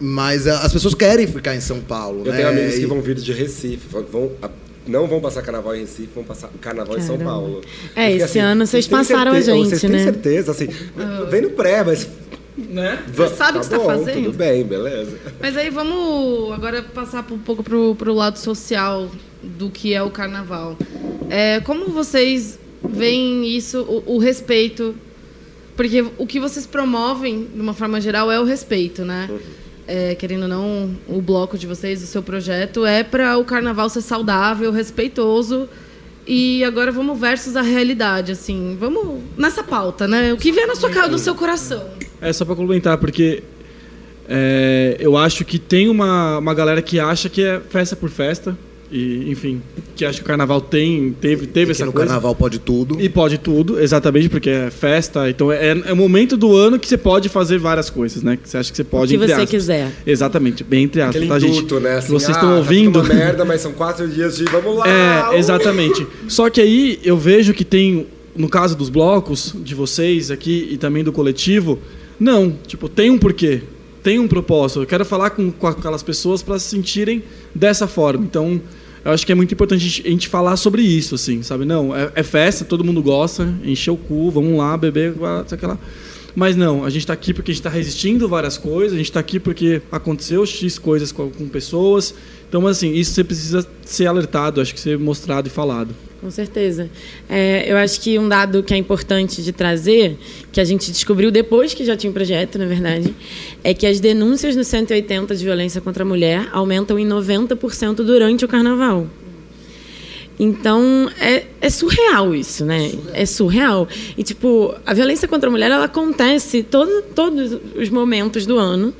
Mas a- as pessoas querem ficar em São Paulo, Eu né? tenho amigos que E- vão vir de Recife, vão- a- não vão passar carnaval em Recife, vão passar carnaval em São Caramba. Paulo. É, fiquei esse ano vocês têm passaram a certeza- gente, Vocês têm né? certeza, assim, vem no pré, mas... Né? va- sabe o que você tá fazendo? Tudo bem, beleza. Mas aí vamos agora passar um pouco pro, pro lado social do que é o carnaval. É, como vocês veem isso, o, o respeito? Porque o que vocês promovem, de uma forma geral, é o respeito, né? É, querendo ou não, o bloco de vocês, o seu projeto, é para o carnaval ser saudável, respeitoso. E agora vamos versus a realidade, assim. Vamos nessa pauta, né? O que vem na sua cara, do seu coração. É só pra complementar, porque é, eu acho que tem uma, uma galera que acha que é festa por festa. E, enfim, que acha que o carnaval tem, teve, teve que essa no coisa. carnaval pode tudo. E pode tudo, exatamente, porque é festa. Então é, é o momento do ano que você pode fazer várias coisas, né? Que você acha que você pode O que entre você aspas. quiser. Exatamente, bem entre aspas, Aquele tá, gente? intuito, né? Assim, Vocês ah, estão tá ouvindo? uma merda, mas são quatro dias de vamos lá! É, uh! exatamente. Só que aí eu vejo que tem, no caso dos blocos, de vocês aqui e também do coletivo, não, tipo, tem um porquê, tem um propósito. Eu quero falar com, com aquelas pessoas para se sentirem dessa forma. Então, eu acho que é muito importante a gente, falar sobre isso, assim, sabe? Não, é, é festa, todo mundo gosta, encher o cu, vamos lá, beber, sei. Mas não, a gente está aqui porque a gente está resistindo várias coisas, a gente está aqui porque aconteceu X coisas com, com pessoas. Então, assim, isso você precisa ser alertado, acho que ser mostrado e falado. Com certeza. É, eu acho que um dado que é importante de trazer, que a gente descobriu depois que já tinha o projeto, na verdade, é que as denúncias no 180 de violência contra a mulher aumentam em 90% durante o carnaval. Então, é, é surreal isso, né? É surreal. E, tipo, a violência contra a mulher, ela acontece todo, todos os momentos do ano.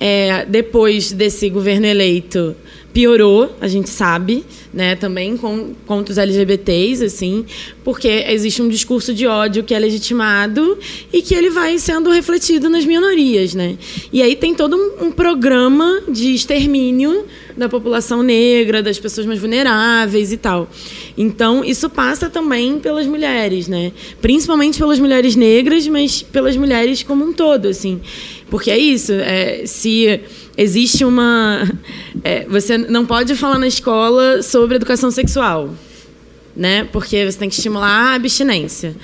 É, depois desse governo eleito, piorou, a gente sabe, né? Também com, contra os LGBTs, assim, porque existe um discurso de ódio que é legitimado e que ele vai sendo refletido nas minorias, né? E aí tem todo um, um programa de extermínio da população negra, das pessoas mais vulneráveis e tal. Então, isso passa também pelas mulheres, né? Principalmente pelas mulheres negras, mas pelas mulheres como um todo, assim. Porque é isso, é, se existe uma... é, você não pode falar na escola sobre educação sexual, né? Porque você tem que estimular a abstinência.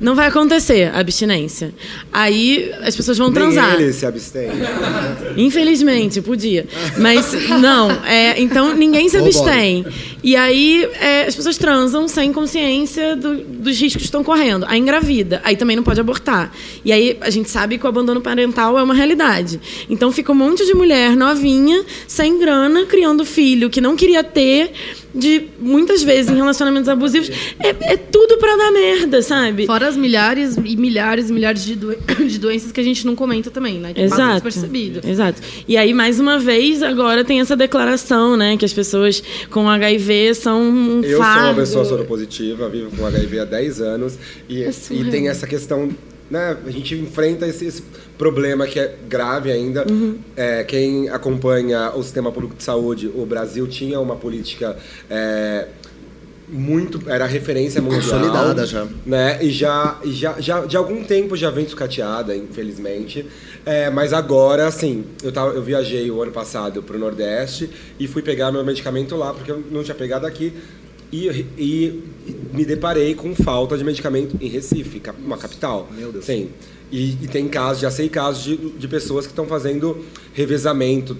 Não vai acontecer a abstinência. Aí as pessoas vão Nem transar. ele se abstém. Infelizmente, podia. Mas não, é, então ninguém se abstém. E aí é, as pessoas transam sem consciência do- dos riscos que estão correndo. Aí engravida, aí também não pode abortar. E aí a gente sabe que o abandono parental é uma realidade. Então fica um monte de mulher novinha, sem grana, criando filho que não queria ter, de muitas vezes em relacionamentos abusivos. É, é tudo pra dar merda, sabe? Fora as milhares e milhares e milhares de, doen- de doenças que a gente não comenta também, né? Que Exato. despercebido. Exato. E aí, mais uma vez, agora tem essa declaração, né? Que as pessoas com HIV são um Eu sou uma fardo. pessoa soropositiva, vivo com HIV há 10 anos e, É e tem essa questão, né? A gente enfrenta esse, esse problema que é grave ainda. Uhum. É, quem acompanha o sistema público de saúde, o Brasil tinha uma política é, muito era referência mundial, Consolidada já. né? E já, e já, já de algum tempo já vem sucateada, infelizmente. É, mas agora, assim, eu, tava, eu viajei o ano passado para o Nordeste e fui pegar meu medicamento lá, porque eu não tinha pegado aqui. E, e me deparei com falta de medicamento em Recife, uma capital. Meu Deus. Sim. E, e tem casos, já sei casos de, de pessoas que estão fazendo revezamento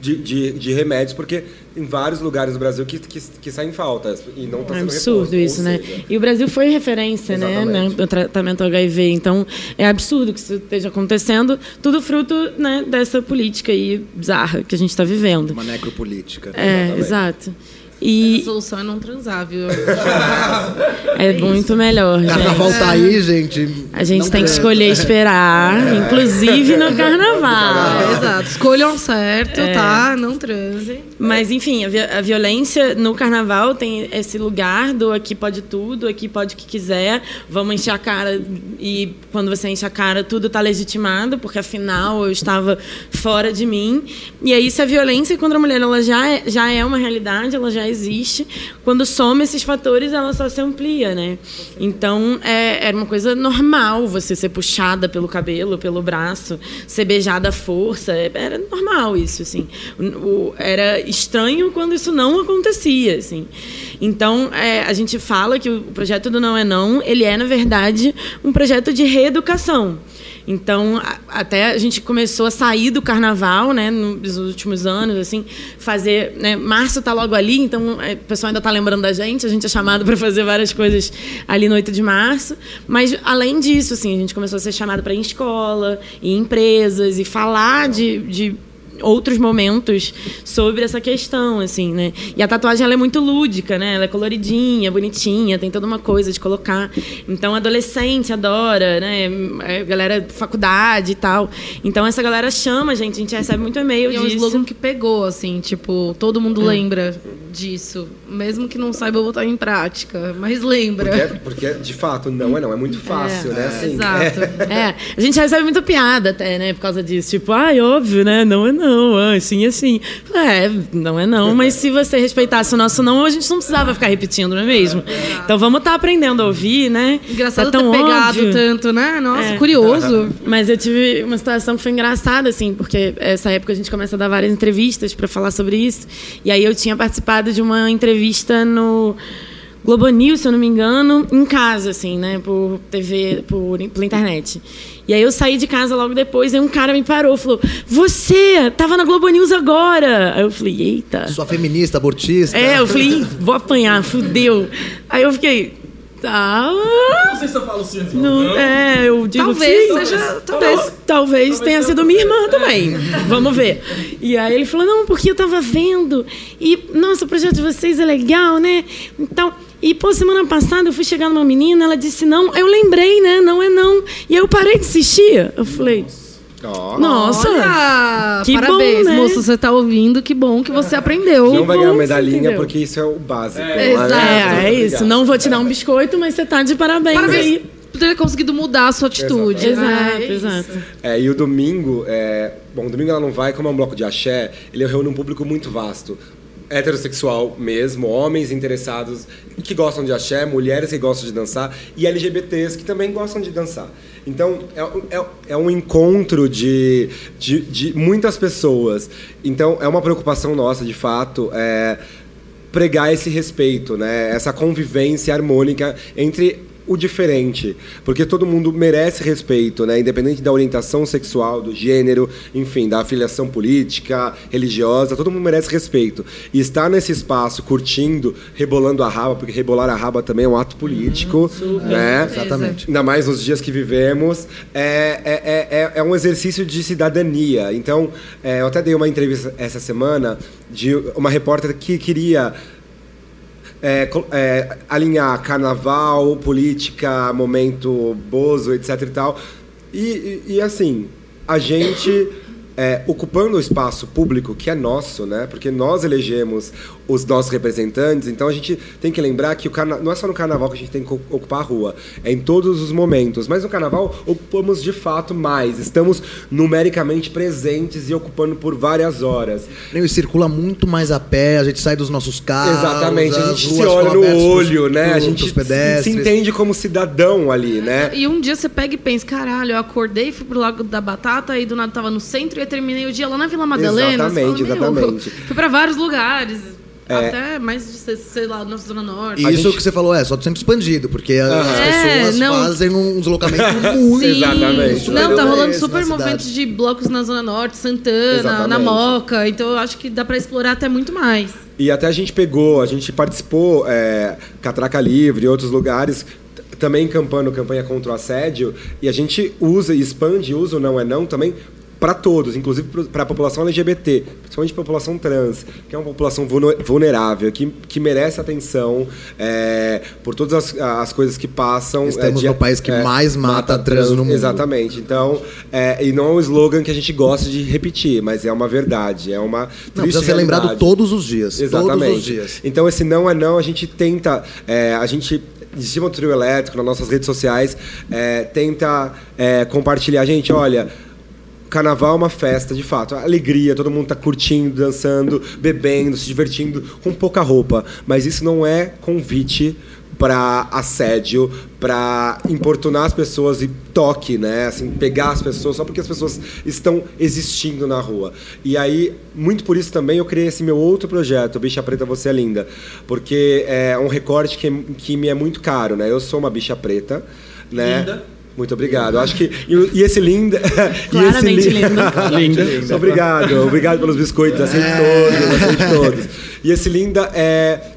de, de, de remédios, porque tem vários lugares do Brasil que, que, que saem faltas e não está É sendo absurdo reposto, isso, né? seja, E o Brasil foi referência, né, Exatamente. no tratamento HIV. Então, é absurdo que isso esteja acontecendo. Tudo fruto né, dessa política aí bizarra que a gente está vivendo. Uma necropolítica. É, Exatamente. exato. A E solução é não transar, viu? é muito melhor, Carnaval gente. tá aí, gente. A gente Não tem que escolher esperar, inclusive no carnaval. É, exato. Escolham certo, É. tá? Não transem. Mas, enfim, a, vi- a violência no carnaval tem esse lugar do aqui pode tudo, aqui pode o que quiser, vamos encher a cara e quando você enche a cara tudo está legitimado, porque afinal eu estava fora de mim. E aí, se a violência contra a mulher ela já é, já é uma realidade, ela já existe, quando soma esses fatores, ela só se amplia, né? Então, é, era uma coisa normal você ser puxada pelo cabelo, pelo braço, ser beijada à força, era normal isso, assim. O- era estranho quando isso não acontecia, assim. Então, é, a gente fala que o projeto do Não é Não, ele é, na verdade, um projeto de reeducação. Então, até a gente começou a sair do carnaval, né, nos últimos anos, assim, fazer, né, março tá logo ali, então é, o pessoal ainda tá lembrando da gente, a gente é chamado para fazer várias coisas ali no 8 de março, mas além disso, assim, a gente começou a ser chamado para ir em escola, em empresas e falar de, de outros momentos sobre essa questão, assim, né? E a tatuagem ela é muito lúdica, né? Ela é coloridinha, bonitinha, tem toda uma coisa de colocar. Então, adolescente adora, né? É, galera de faculdade e tal. Então, essa galera chama a gente, a gente recebe muito e-mail E é um disso. slogan que pegou, assim, tipo, todo mundo lembra disso. Mesmo que não saiba botar em prática, mas lembra. Porque, porque, de fato, não é não. É muito fácil, né? Assim, Exato. É, a gente recebe muita piada até, né, por causa disso. Tipo, ai, óbvio, né? Não é não, ah, assim, assim. É, não é não, mas se você respeitasse o nosso não, a gente não precisava ficar repetindo, não é mesmo? Então vamos estar aprendendo a ouvir, né? Engraçado tá tão ter pegado óbvio. tanto, né? Nossa, É. curioso. Mas eu tive uma situação que foi engraçada, assim, porque essa época a gente começa a dar várias entrevistas para falar sobre isso. E aí eu tinha participado de uma entrevista no Globo News, se eu não me engano, em casa, assim, né, por TV, por, pela internet. E aí eu saí de casa logo depois, e um cara me parou, falou: Você tava na Globo News agora? Aí eu falei: Eita. Sua feminista, abortista. É, eu falei: "Ih, Vou apanhar, fudeu. Aí eu fiquei. Tá. Não sei se eu falo sim. assim, Não, é, eu digo Talvez sim. seja- talvez. Talvez tenha sido minha irmã também. Vamos ver. E aí ele falou: não, porque eu tava vendo. E, nossa, o projeto de vocês é legal, né? Então. E, pô, semana passada eu fui chegar numa menina, ela disse não. Eu lembrei, né? Não é não. E aí eu parei de assistir. Eu falei, nossa. Olha, que parabéns, bom, né? moço. Você tá ouvindo, que bom que você aprendeu. não vai bom ganhar você medalhinha porque isso é o básico. É, mas- exato. É, é isso. Não vou te dar um biscoito, mas você tá de parabéns, Parabéns aí. por ter conseguido mudar a sua atitude. Exato, né? É exato. É, e o domingo, é... bom, o domingo ela não vai, como é um bloco de axé, ele reúne um público muito vasto. Heterossexual mesmo, homens interessados que gostam de axé, mulheres que gostam de dançar e LGBTs que também gostam de dançar. Então, é, é, é um encontro de, de, de muitas pessoas. Então, é uma preocupação nossa, de fato, é, pregar esse respeito, né? essa convivência harmônica entre o diferente, porque todo mundo merece respeito, né? Independente da orientação sexual, do gênero, enfim, da afiliação política, religiosa, todo mundo merece respeito. E estar nesse espaço curtindo, rebolando a raba, porque rebolar a raba também é um ato político, né? Exatamente. Ainda mais nos dias que vivemos, é, é, é, é- é um exercício de cidadania. Então, é, eu até dei uma entrevista essa semana de uma repórter que queria é, é, alinhar carnaval, política, momento Bozo, etc e tal. E, e- e, assim, a gente é, ocupando o espaço público que é nosso, né? Porque nós elegemos os nossos representantes, então a gente tem que lembrar que o carna... não é só no carnaval que a gente tem que ocupar a rua, é em todos os momentos. Mas no carnaval ocupamos de fato mais, estamos numericamente presentes e ocupando por várias horas. E circula muito mais a pé, a gente sai dos nossos carros. Exatamente, a gente se olha no abertas pros- olho, né? A pros- gente pros se- pedestres. se entende como cidadão ali, né? E um dia você pega e pensa, caralho, eu acordei, fui pro Lago da Batata, aí do nada tava no centro e eu terminei o dia lá na Vila Madalena. Exatamente, fala, exatamente. Fui pra vários lugares. É. Até mais de, sei- lá, na Zona Norte. A isso gente- que você falou é só sempre expandido, porque as É, pessoas não. fazem um deslocamento muito. Sim. Exatamente. Não, tá rolando Esse, super movimentos de blocos na Zona Norte, Santana, Exatamente. na Moca. Então eu acho que dá pra explorar até muito mais. E até a gente pegou, a gente participou, é, Catraca Livre e outros lugares, também encampando campanha contra o assédio, e a gente usa e expande, usa o não é não também para todos, inclusive para a população LGBT, principalmente a população trans, que é uma população vulnerável, que, que merece atenção é, por todas as, as, coisas que passam. Estamos é, no país que é, mais mata, mata trans, no mundo. Exatamente. Então, é, e não é um slogan que a gente gosta de repetir, mas é uma verdade, é uma não, precisa ser lembrado todos os dias. Exatamente. Todos os dias. Então, esse não é não, a gente tenta, é, a gente do trio elétrico, nas nossas redes sociais, é, tenta é, compartilhar. Gente, olha, Carnaval é uma festa, de fato. Alegria, todo mundo está curtindo, dançando, bebendo, se divertindo com pouca roupa. Mas isso não é convite para assédio, para importunar as pessoas e toque, né? Assim, pegar as pessoas só porque as pessoas estão existindo na rua. E aí, muito por isso também eu criei esse meu outro projeto, Bicha Preta Você é Linda, porque é um recorte que, que me é muito caro, né? Eu sou uma bicha preta, né? Linda muito obrigado. Acho que. E, e esse linda. Claramente esse li linda. linda. Obrigado. Obrigado pelos biscoitos. Aceito é. todos, aceito todos. E esse linda é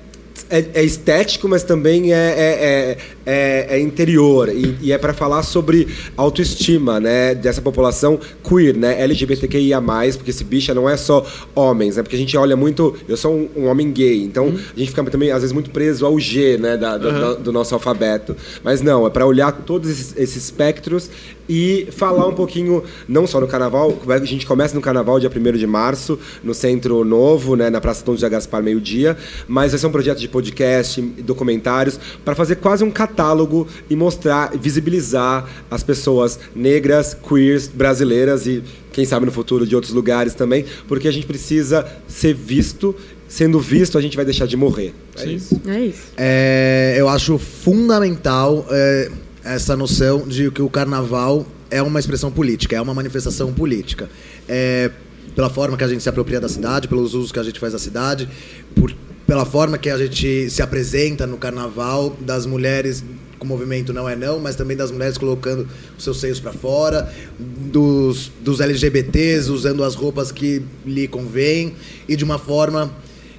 é, é, estético, mas também é, é, é, é interior. E, e é para falar sobre autoestima né, dessa população queer, né, LGBTQIA, porque esse bicha não é só homens, né, porque a gente olha muito. Eu sou um, um homem gay, então uhum. a gente fica também, às vezes, muito preso ao G né, da, do, uhum. do, do nosso alfabeto. Mas não, é para olhar todos esses, esses espectros e falar um pouquinho, não só no carnaval, a gente começa no carnaval, dia 1 de março, no Centro Novo, né, na Praça Tom de Gaspar, meio-dia, mas vai ser um projeto de podcast, documentários, para fazer quase um catálogo e mostrar, visibilizar as pessoas negras, queers, brasileiras e, quem sabe, no futuro de outros lugares também, porque a gente precisa ser visto sendo visto, a gente vai deixar de morrer. É Sim. isso. É isso. É, eu acho fundamental. É essa noção de que o carnaval é uma expressão política, é uma manifestação política. É, pela forma que a gente se apropria da cidade, pelos usos que a gente faz da cidade, por, pela forma que a gente se apresenta no carnaval, das mulheres com movimento não é não, mas também das mulheres colocando os seus seios para fora, dos, dos LGBTs usando as roupas que lhe convêm e de uma forma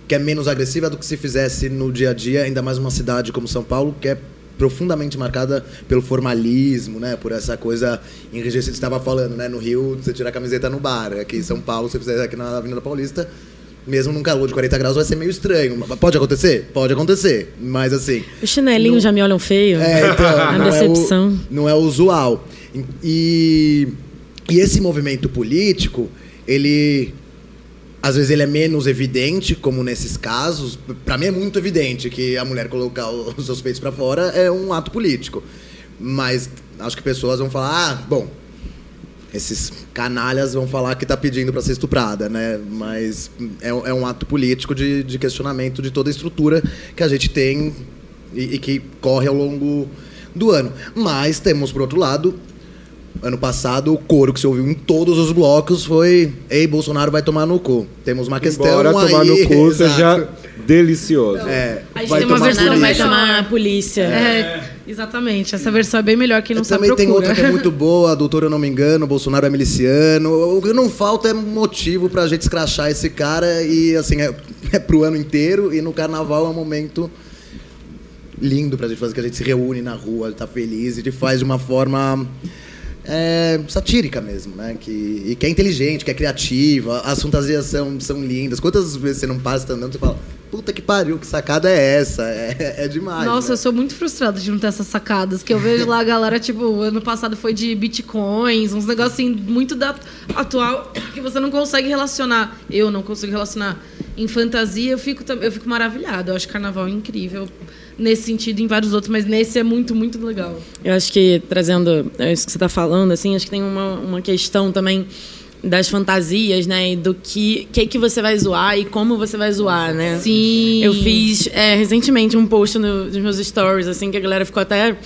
que é menos agressiva do que se fizesse no dia a dia, ainda mais uma cidade como São Paulo, que é profundamente marcada pelo formalismo, né? Por essa coisa enrijecida. Você estava falando, né? No Rio, você tira a camiseta no bar. Aqui em São Paulo, você fizer aqui na Avenida Paulista, mesmo num calor de 40 graus, vai ser meio estranho. Pode acontecer? Pode acontecer. Mas assim. O chinelinho não... já me olham feio. É, então. a não decepção. É o, não é usual. E, e esse movimento político, ele às vezes ele é menos evidente, como nesses casos. Para mim é muito evidente que a mulher colocar os seus peitos para fora é um ato político. Mas acho que pessoas vão falar, ah, bom, esses canalhas vão falar que está pedindo para ser estuprada, né? Mas é, é um ato político de, de, questionamento de toda a estrutura que a gente tem e, e que corre ao longo do ano. Mas temos, por outro lado, Ano passado, o coro que se ouviu em todos os blocos foi Ei, Bolsonaro vai tomar no cu. Temos uma questão Embora aí... tomar no cu seja delicioso. É, a gente vai tem uma versão vai tomar a polícia. É, exatamente. Essa versão é bem melhor que não sabe Também tem outra que é muito boa, a doutora eu não me engano, Bolsonaro é miliciano. O que não falta é motivo pra gente escrachar esse cara e, assim, é, é pro ano inteiro e no carnaval é um momento lindo pra gente fazer, que a gente se reúne na rua, tá feliz e faz de uma forma é, satírica mesmo, né? Que, e que é inteligente, que é criativa, as fantasias são, são lindas. Quantas vezes você não passa tá andando e fala, puta que pariu, que sacada é essa? É, é demais. Nossa, né? eu sou muito frustrada de não ter essas sacadas. Que eu vejo lá a galera, tipo, ano passado foi de bitcoins, uns negocinhos muito da atual que você não consegue relacionar. Eu não consigo relacionar em fantasia, eu fico, eu fico maravilhada. Eu acho carnaval incrível nesse sentido em vários outros, mas nesse é muito, muito legal. Eu acho que, trazendo isso que você está falando, assim, acho que tem uma, uma questão também das fantasias, né? E do que, que que você vai zoar e como você vai zoar, né? Sim. Eu fiz é, recentemente um post no, nos meus stories, assim, que a galera ficou até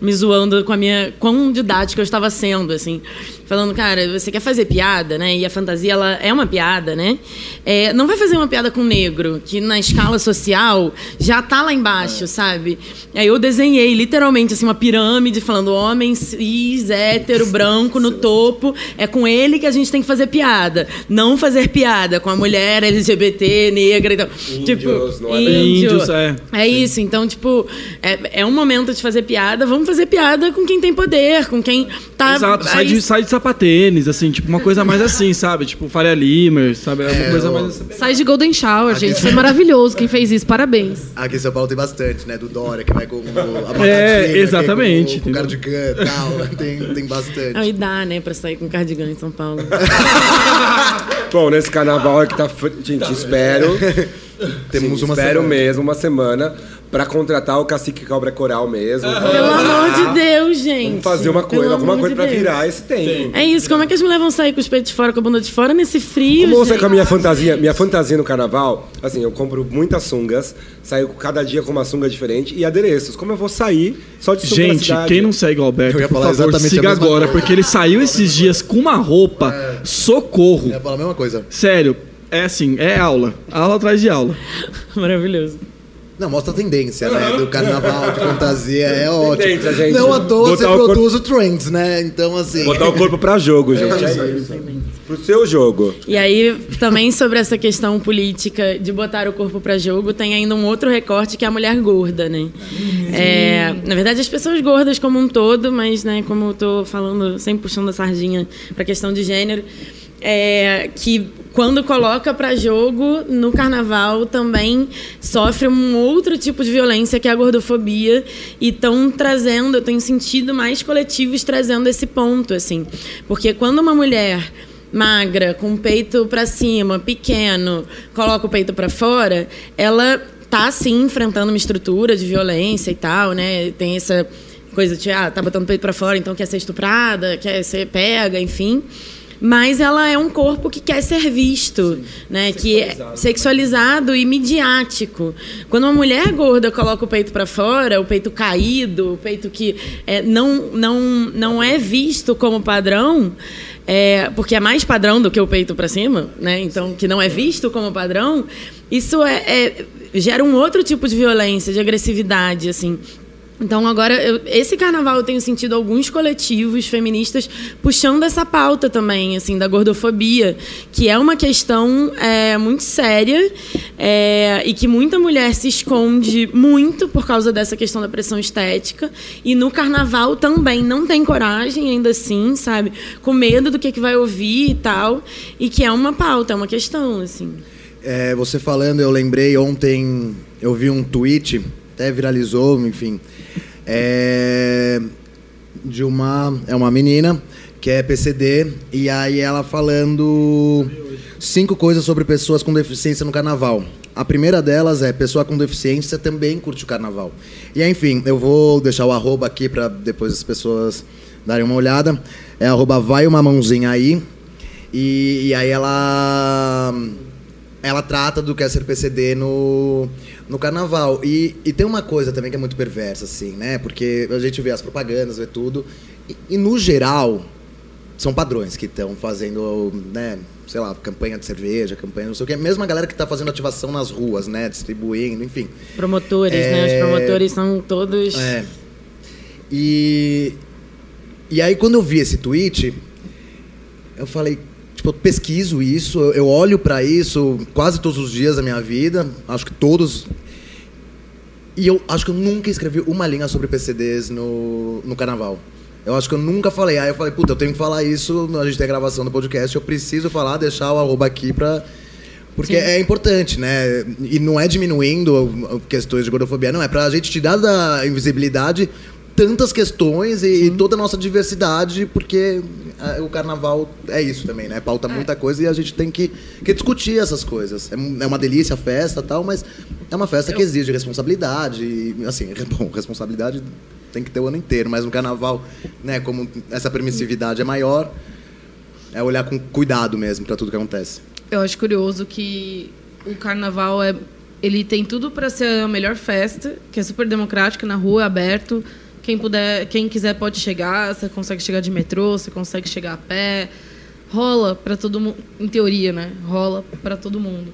me zoando com a minha quão didática eu estava sendo, assim, falando, cara, você quer fazer piada, né? E a fantasia ela é uma piada, né? É, não vai fazer uma piada com negro, que na escala social já tá lá embaixo, é. sabe? Aí eu desenhei literalmente assim uma pirâmide falando homem cis, hétero, branco no topo, é com ele que a gente tem que fazer piada, não fazer piada com a mulher LGBT, negra, então, índios, tipo, não é índio, índios, é. É isso, então tipo, é, é um momento de fazer piada, vamos fazer fazer piada com quem tem poder, com quem tá. Exato, sai aí- de, sai de sapatênis, assim, tipo, uma coisa mais assim, sabe? Tipo, Faria Limer, sabe? É uma É, coisa o- mais assim. Sai de Golden Shower, gente. Foi maravilhoso quem fez isso. Parabéns. Aqui em São Paulo tem bastante, né? Do Dória, que vai com o abacaxi, É, vai exatamente, Com, com entendeu? cardigan e tal. Tem, tem bastante. Aí dá, né, pra sair com cardigan em São Paulo. Bom, nesse carnaval é que tá. Gente, espero. Temos sim, uma espero semana. mesmo uma semana pra contratar o cacique cobra coral mesmo. Pelo amor de Deus, gente. Vamos fazer uma Pelo coisa, alguma amor coisa de pra Deus. virar esse tempo. É isso, como é que as mulheres vão sair com os peitos de fora, com a bunda de fora nesse frio? Como você com a minha fantasia? Minha fantasia no carnaval, assim, eu compro muitas sungas, saio cada dia com uma sunga diferente e adereços. Como eu vou sair só de sunga Gente, quem não segue o Alberto, Eu ia por falar favor, siga agora, coisa. porque ele saiu esses dias com uma roupa, socorro. Eu ia falar a mesma coisa. Sério, é assim, é aula. Aula atrás de aula. Maravilhoso. Não, mostra a tendência, né? Do carnaval de fantasia. É ótimo. Tendência, gente. Não à toa Botar você o corpo- produz o trends, né? Então, assim. Botar o corpo pra jogo, gente. É isso. Pro seu jogo. E aí, também sobre essa questão política de botar o corpo pra jogo, tem ainda um outro recorte que é a mulher gorda, né? É, na verdade, as pessoas gordas como um todo, mas, né, como eu tô falando, sempre puxando a sardinha pra questão de gênero, é, que quando coloca pra jogo no carnaval também sofre um outro tipo de violência que é a gordofobia e estão trazendo, eu tenho sentido mais coletivos trazendo esse ponto assim, porque quando uma mulher magra, com o peito pra cima, pequeno, coloca o peito pra fora, ela tá sim enfrentando uma estrutura de violência e tal, né? Tem essa coisa de ah, tá botando o peito pra fora, então quer ser estuprada, quer ser pega, enfim. Mas ela é um corpo que quer ser visto, né? Que é sexualizado e midiático. Quando uma mulher gorda coloca o peito para fora, o peito caído, o peito que é, não, não, não é visto como padrão, é, porque é mais padrão do que o peito para cima, né? Então, que não é visto como padrão, isso é, é- gera um outro tipo de violência, de agressividade, assim. Então, agora, eu- esse carnaval eu tenho sentido alguns coletivos feministas puxando essa pauta também, assim, da gordofobia, que é uma questão é, muito séria é, e que muita mulher se esconde muito por causa dessa questão da pressão estética. E no carnaval também não tem coragem, ainda assim, sabe? Com medo do que, que vai ouvir e tal. E que é uma pauta, é uma questão, assim. É, você falando, eu lembrei ontem, eu vi um tweet, até viralizou, enfim, é, de uma, é uma menina que é PCD, e aí ela falando cinco coisas sobre pessoas com deficiência no carnaval. A primeira delas é pessoa com deficiência também curte o carnaval. E enfim, eu vou deixar o arroba aqui para depois as pessoas darem uma olhada. É arroba vai uma mãozinha aí. E, e aí ela ela trata do que é ser PCD no, no carnaval. E, e tem uma coisa também que é muito perversa, assim, né? Porque a gente vê as propagandas, vê tudo. E, e no geral, são padrões que estão fazendo, né? Sei lá, campanha de cerveja, campanha não sei o quê. Mesmo a galera que está fazendo ativação nas ruas, né? Distribuindo, enfim. Promotores, né? Os É. promotores são todos. É. E, e aí, quando eu vi esse tweet, eu falei, tipo, eu pesquiso isso, eu, olho pra isso quase todos os dias da minha vida, acho que todos. E eu acho que eu nunca escrevi uma linha sobre PCDs no, no carnaval. Eu acho que eu nunca falei. Aí eu falei, puta, eu tenho que falar isso, a gente tem a gravação do podcast, eu preciso falar, deixar o arroba aqui pra. Porque é importante, né? E não é diminuindo questões de gordofobia, não. É pra gente tirar da invisibilidade tantas questões e, e toda a nossa diversidade, porque ah, o carnaval é isso também, né? Pauta muita coisa e a gente tem que, que discutir essas coisas. É, é uma delícia a festa tal, mas é uma festa que exige responsabilidade. E, assim, bom, responsabilidade tem que ter o ano inteiro, mas no carnaval, né, como essa permissividade é maior, é olhar com cuidado mesmo para tudo que acontece. Eu acho curioso que o carnaval é ele tem tudo para ser a melhor festa, que é super democrática, na rua, é aberto. Quem puder, quem quiser pode chegar, você consegue chegar de metrô, você consegue chegar a pé. Rola para todo mundo, em teoria, né? Rola para todo mundo.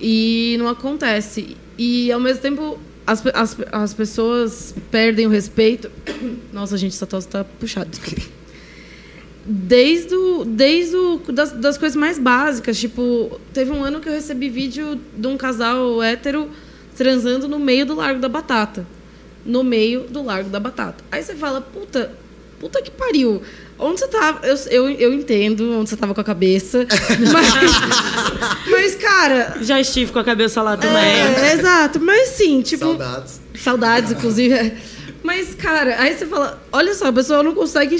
E não acontece. E ao mesmo tempo as, as, as pessoas perdem o respeito. Nossa, gente, essa tosse tá puxada, desde, o, desde o, das, das coisas mais básicas. Tipo, teve um ano que eu recebi vídeo de um casal hétero transando no meio do Largo da Batata. No meio do Largo da Batata. Aí você fala, puta, puta que pariu. Onde você tava? Eu, eu, eu entendo onde você tava com a cabeça. mas, mas, cara. Já estive com a cabeça lá também. É, exato. Mas sim, tipo. Saudades. Saudades, inclusive. Mas, cara, aí você fala: olha só, a pessoa não consegue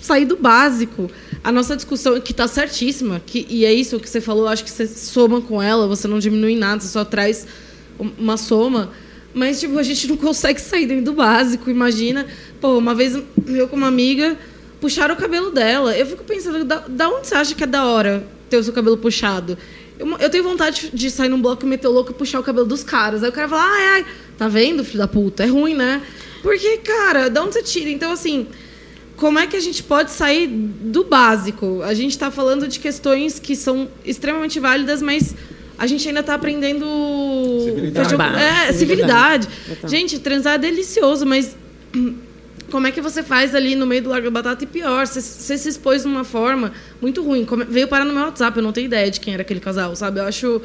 sair do básico. A nossa discussão, que tá certíssima, que, e é isso que você falou, acho que você soma com ela, você não diminui nada, você só traz uma soma. Mas, tipo, a gente não consegue sair dentro do básico. Imagina, pô, uma vez eu com uma amiga puxaram o cabelo dela. Eu fico pensando, da, da onde você acha que é da hora ter o seu cabelo puxado? Eu, eu tenho vontade de sair num bloco e meter o louco e puxar o cabelo dos caras. Aí o cara fala, ai, ai, tá vendo, filho da puta? É ruim, né? Porque, cara, da onde você tira? Então, assim, como é que a gente pode sair do básico? A gente está falando de questões que são extremamente válidas, mas a gente ainda está aprendendo. Civilidade. É, civilidade. Gente, transar é delicioso, mas como é que você faz ali no meio do Largo da Batata e pior, você, você se expôs de uma forma muito ruim. Como, veio parar no meu WhatsApp, eu não tenho ideia de quem era aquele casal, sabe? Eu acho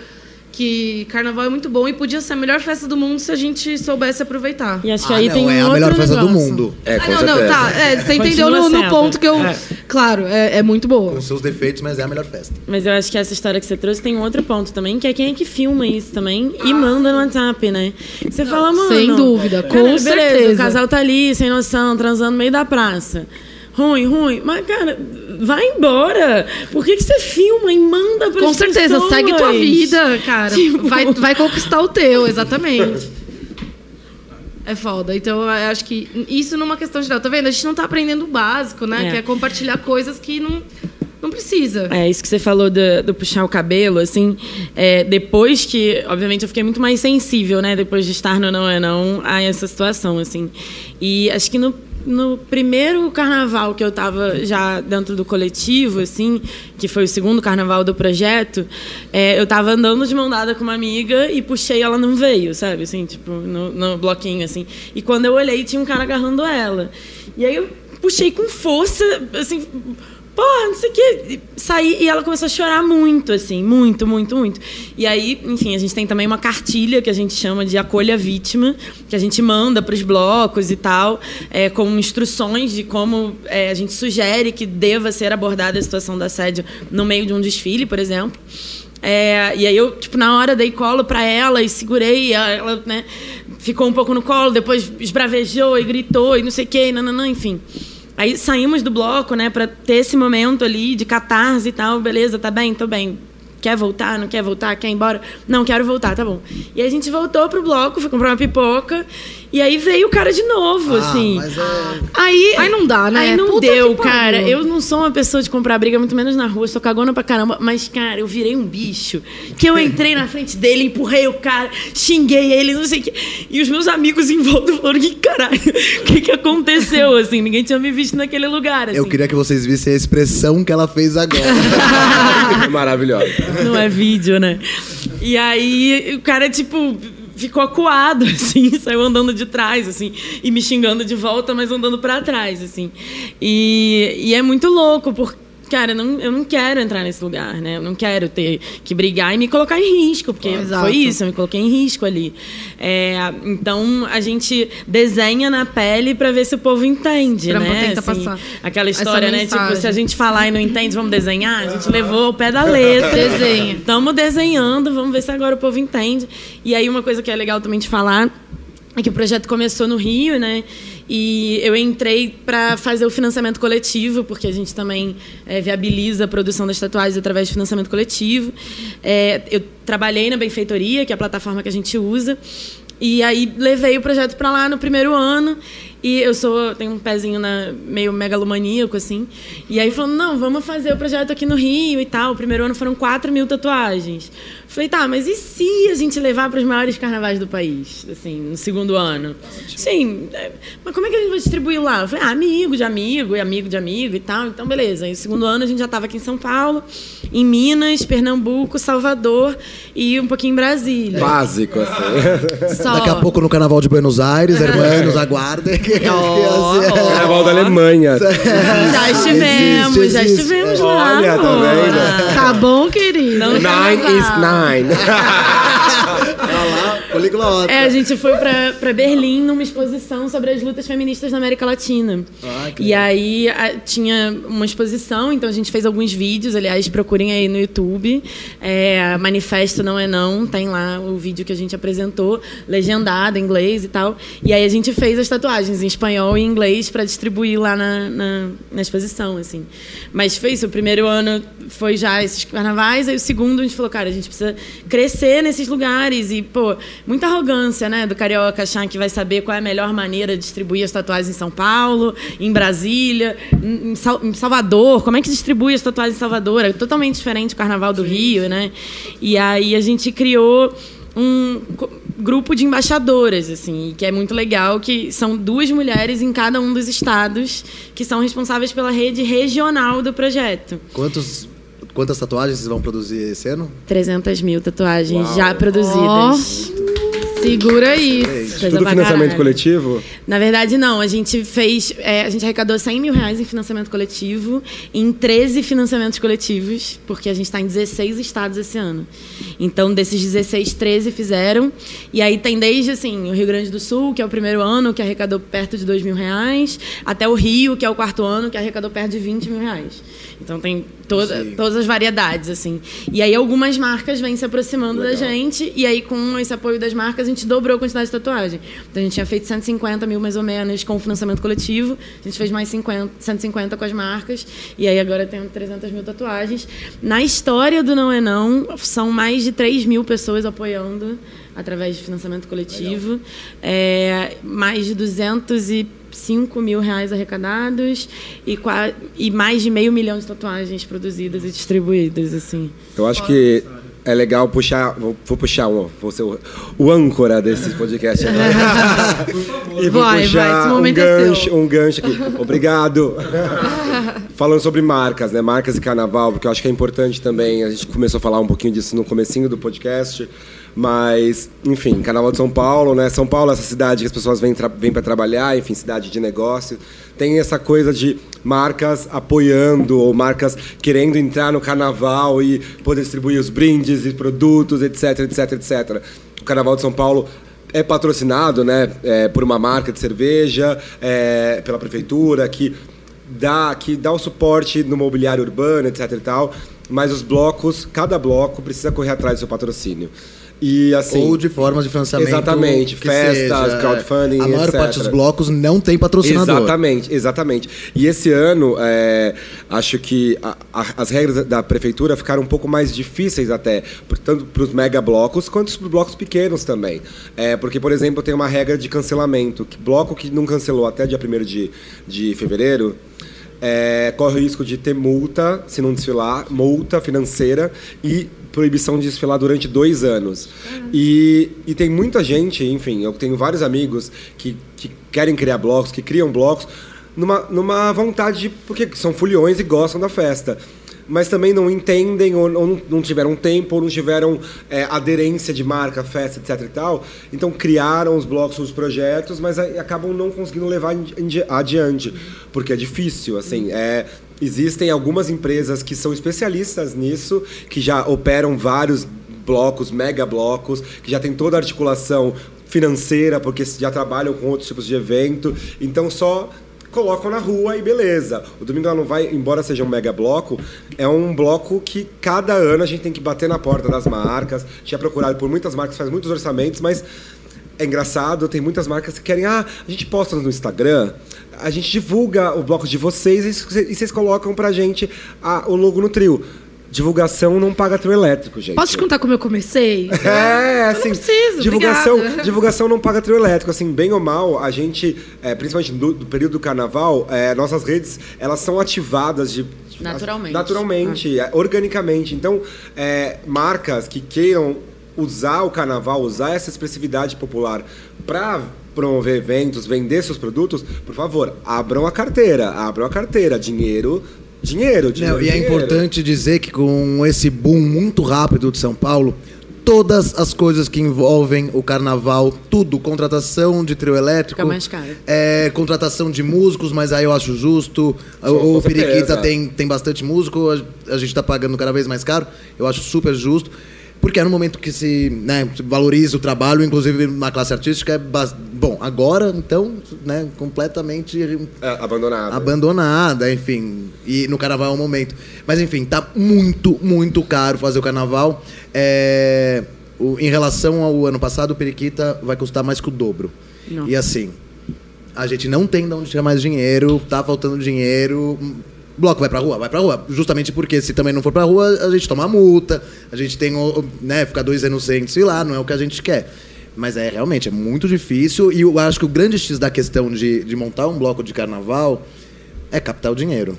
que carnaval é muito bom e podia ser a melhor festa do mundo se a gente soubesse aproveitar. E acho que Ah, aí não, tem um é a outro melhor festa do mundo. É, ah, não, não, tá. É, você entendeu no, no ponto que eu. É. Claro, é, é muito boa. Com seus defeitos, mas é a melhor festa. Mas eu acho que essa história que você trouxe tem um outro ponto também, que é quem é que filma isso também e manda no WhatsApp, né? Você fala, mano. sem dúvida, com beleza, certeza. O casal tá ali, sem noção, transando no meio da praça. Ruim, ruim. Mas, cara, vai embora. Por que, que você filma e manda pra Com certeza, segue tua vida, cara. Tipo- Vai, vai conquistar o teu, exatamente. É foda. Então, eu acho que isso numa questão geral. Tá vendo? A gente não tá aprendendo o básico, né? É. Que é compartilhar coisas que não, não precisa. É, isso que você falou do, do puxar o cabelo, assim, é, depois que, obviamente, eu fiquei muito mais sensível, né, depois de estar no Não É Não, a essa situação, assim. E acho que no, no primeiro carnaval que eu estava já dentro do coletivo, assim, que foi o segundo carnaval do projeto, é, eu estava andando de mão dada com uma amiga e puxei, ela não veio, sabe, assim, tipo, no, no bloquinho, assim. E quando eu olhei, tinha um cara agarrando ela. E aí eu puxei com força, assim, porra, não sei o que. Saí e ela começou a chorar muito, assim, muito, muito, muito. E aí, enfim, a gente tem também uma cartilha que a gente chama de Acolha Vítima, que a gente manda para os blocos e tal, é, com instruções de como é, a gente sugere que deva ser abordada a situação do assédio no meio de um desfile, por exemplo. É, e aí eu, tipo, na hora dei colo pra ela e segurei, ela, né, ficou um pouco no colo, depois esbravejou e gritou e não sei o que, nananã, enfim. Aí saímos do bloco, né, pra ter esse momento ali de catarse e tal, beleza, tá bem, tô bem. Quer voltar, não quer voltar, quer ir embora? Não, quero voltar, tá bom. E a gente voltou pro bloco, foi comprar uma pipoca, e aí veio o cara de novo, Ah, assim. mas é- Aí, Aí não dá, né? Aí não Puta deu, cara. Eu não sou uma pessoa de comprar briga, muito menos na rua. Sou cagona pra caramba. Mas, cara, eu virei um bicho. Que eu entrei na frente dele, empurrei o cara, xinguei ele, não sei o quê. E os meus amigos em volta falaram: que caralho, o que, que aconteceu? Assim, ninguém tinha me visto naquele lugar. Assim. Eu queria que vocês vissem a expressão que ela fez agora. Maravilhosa. Não é vídeo, né? E aí o cara, tipo, ficou acuado, assim, saiu andando de trás, assim, e me xingando de volta, mas andando pra trás, assim. E, e é muito louco, porque. Cara, eu não, eu não quero entrar nesse lugar, né? Eu não quero ter que brigar e me colocar em risco, porque Exato. foi isso, eu me coloquei em risco ali. É, então a gente desenha na pele pra ver se o povo entende, Pra né? tentar passar aquela história, né? Tipo, se a gente falar e não entende, vamos desenhar? A gente levou ao pé da letra. Desenha. Estamos desenhando, vamos ver se agora o povo entende. E aí uma coisa que é legal também de falar é que o projeto começou no Rio, né? E eu entrei para fazer o financiamento coletivo, porque a gente também eh, viabiliza a produção das tatuagens através de financiamento coletivo. Eh, eu trabalhei na benfeitoria, que é a plataforma que a gente usa. E aí levei o projeto para lá no primeiro ano. E eu sou tenho um pezinho na, meio megalomaníaco, assim. E aí falando, não, vamos fazer o projeto aqui no Rio e tal. O primeiro ano foram 4 mil tatuagens. Falei, tá, mas e se a gente levar para os maiores carnavais do país, assim, no segundo ano? Sim, é, mas como é que a gente vai distribuir lá? Eu falei, ah, amigo de amigo e amigo de amigo e tal. Então, beleza. E no segundo ano a gente já estava aqui em São Paulo, em Minas, Pernambuco, Salvador e um pouquinho em Brasília. Básico, assim. Só. Daqui a pouco no Carnaval de Buenos Aires, hermanos, aguardem. Que- Ó, que- ó. Carnaval da Alemanha. Já estivemos, Existe, já estivemos É. lá. Olha, tá? Tá bom, querido? Não- Nine is nine. Poliglota. É, a gente foi pra, pra Berlim numa exposição sobre as lutas feministas na América Latina. Ah, que e aí a- tinha uma exposição, então a gente fez alguns vídeos, aliás, procurem aí no YouTube. É, Manifesto Não É Não, tem lá o vídeo que a gente apresentou, legendado em inglês e tal. E aí a gente fez as tatuagens em espanhol e inglês para distribuir lá na, na, na exposição, assim. Mas foi isso, o primeiro ano foi já esses carnavais, aí o segundo a gente falou, cara, a gente precisa crescer nesses lugares e, pô, muita arrogância, né, do carioca achar que vai saber qual é a melhor maneira de distribuir as tatuagens em São Paulo, em Brasília, em Sal- em Salvador, como é que distribui as tatuagens em Salvador? É totalmente diferente do Carnaval do Rio, né? E aí a gente criou um grupo de embaixadoras, assim, que é muito legal, que são duas mulheres em cada um dos estados que são responsáveis pela rede regional do projeto. Quantos, quantas tatuagens vocês vão produzir esse ano? 300 mil tatuagens Uau. já produzidas. Segura isso. Tudo financiamento caralho. coletivo? Na verdade, não. A gente fez. é, a gente arrecadou 100 mil reais em financiamento coletivo, em 13 financiamentos coletivos, porque a gente está em 16 estados esse ano. Então, desses 16, 13 fizeram. E aí tem desde assim, o Rio Grande do Sul, que é o primeiro ano, que arrecadou perto de 2 mil reais, até o Rio, que é o quarto ano, que arrecadou perto de 20 mil reais. Então tem toda, Sim. todas as variedades, assim. E aí algumas marcas vêm se aproximando da Legal. gente, e aí com esse apoio das marcas, a gente dobrou a quantidade de tatuagem. Então a gente tinha feito 150 mil mais ou menos com o financiamento coletivo, a gente fez mais 50, 150 com as marcas, e aí agora temos 300 mil tatuagens. Na história do Não É Não, são mais de 3 mil pessoas apoiando através de financiamento coletivo, é, mais de 205 mil reais arrecadados e, e mais de meio milhão de tatuagens produzidas e distribuídas, assim. Eu acho que é legal puxar. Vou, vou puxar um. Vou ser o, o âncora desse podcast agora. e vou Vai, vai, puxar esse um é gancho, seu. um gancho aqui. Obrigado. Falando sobre marcas, né? Marcas e carnaval, porque eu acho que é importante também. A gente começou a falar um pouquinho disso no comecinho do podcast. Mas, enfim, Carnaval de São Paulo, né? São Paulo é essa cidade que as pessoas vêm, vêm para trabalhar, enfim, cidade de negócio. Tem essa coisa de marcas apoiando ou marcas querendo entrar no carnaval e poder distribuir os brindes e produtos, etc, etc, etc. O Carnaval de São Paulo é patrocinado, né, é, por uma marca de cerveja, é, pela prefeitura, que dá, que dá o suporte no mobiliário urbano, etc e tal. Mas os blocos, cada bloco precisa correr atrás do seu patrocínio. E assim. Ou de formas de financiamento. Exatamente, festas, seja, é. crowdfunding, A maior etc. parte dos blocos não tem patrocinador. Exatamente, exatamente. E esse ano, é, acho que a- a- as regras da prefeitura ficaram um pouco mais difíceis até, tanto para os mega blocos quanto para os blocos pequenos também. É, porque, por exemplo, tem uma regra de cancelamento. Que bloco que não cancelou até dia 1 de, de fevereiro é, corre o risco de ter multa se não desfilar, multa financeira e proibição de desfilar durante dois anos. E, e tem muita gente, enfim, eu tenho vários amigos que, que querem criar blocos, que criam blocos, numa, numa vontade de. porque são foliões e gostam da festa. Mas também não entendem, ou, ou não, tiveram tempo, ou não tiveram é, aderência de marca, festa, etc e tal. Então criaram os blocos, os projetos, mas acabam não conseguindo levar adiante. Porque é difícil, assim. É, existem algumas empresas que são especialistas nisso, que já operam vários blocos, mega blocos, que já tem toda a articulação financeira, porque já trabalham com outros tipos de evento. Então só colocam na rua e beleza. O Domingo Ela Não Vai, embora seja um mega bloco, é um bloco que cada ano a gente tem que bater na porta das marcas. Tinha procurado por muitas marcas, faz muitos orçamentos, mas é engraçado, tem muitas marcas que querem, ah, a gente posta no Instagram, a gente divulga o bloco de vocês e vocês- colocam pra gente a- o logo no trio. Divulgação não paga trio elétrico, gente. Posso te contar como eu comecei? É, Eu assim, não preciso, divulgação, obrigada. divulgação não paga trio elétrico, assim, bem ou mal, a gente, é, principalmente do, do período do carnaval, é, nossas redes, elas são ativadas de Naturalmente. naturalmente, é, organicamente. Então, é, marcas que queiram usar o carnaval, usar essa expressividade popular para promover eventos, vender seus produtos, por favor, abram a carteira, abram a carteira, dinheiro, dinheiro, dinheiro. Não, e é dinheiro. importante dizer que com esse boom muito rápido de São Paulo, todas as coisas que envolvem o carnaval, tudo, contratação de trio elétrico, Fica mais caro. é, contratação de músicos, mas aí eu acho justo. Sim, o Periquita tem, tem bastante músico, a, a gente está pagando cada vez mais caro, eu acho super justo. Porque é no momento que se, né, se valoriza o trabalho, inclusive na classe artística, é bas- bom, agora, então, né, completamente É, abandonado. abandonada, enfim. E no carnaval é um momento. Mas enfim, tá muito, muito caro fazer o carnaval. É, o- em relação ao ano passado, o Periquita vai custar mais que o dobro. Não. E assim, a gente não tem de onde tirar mais dinheiro, tá faltando dinheiro. Bloco vai pra rua? Vai pra rua. Justamente porque se também não for pra rua, a gente toma multa, a gente tem, né, ficar dois anos sem, sei lá, não é o que a gente quer. Mas é realmente, é muito difícil e eu acho que o grande X da questão de, de montar um bloco de carnaval é captar o dinheiro.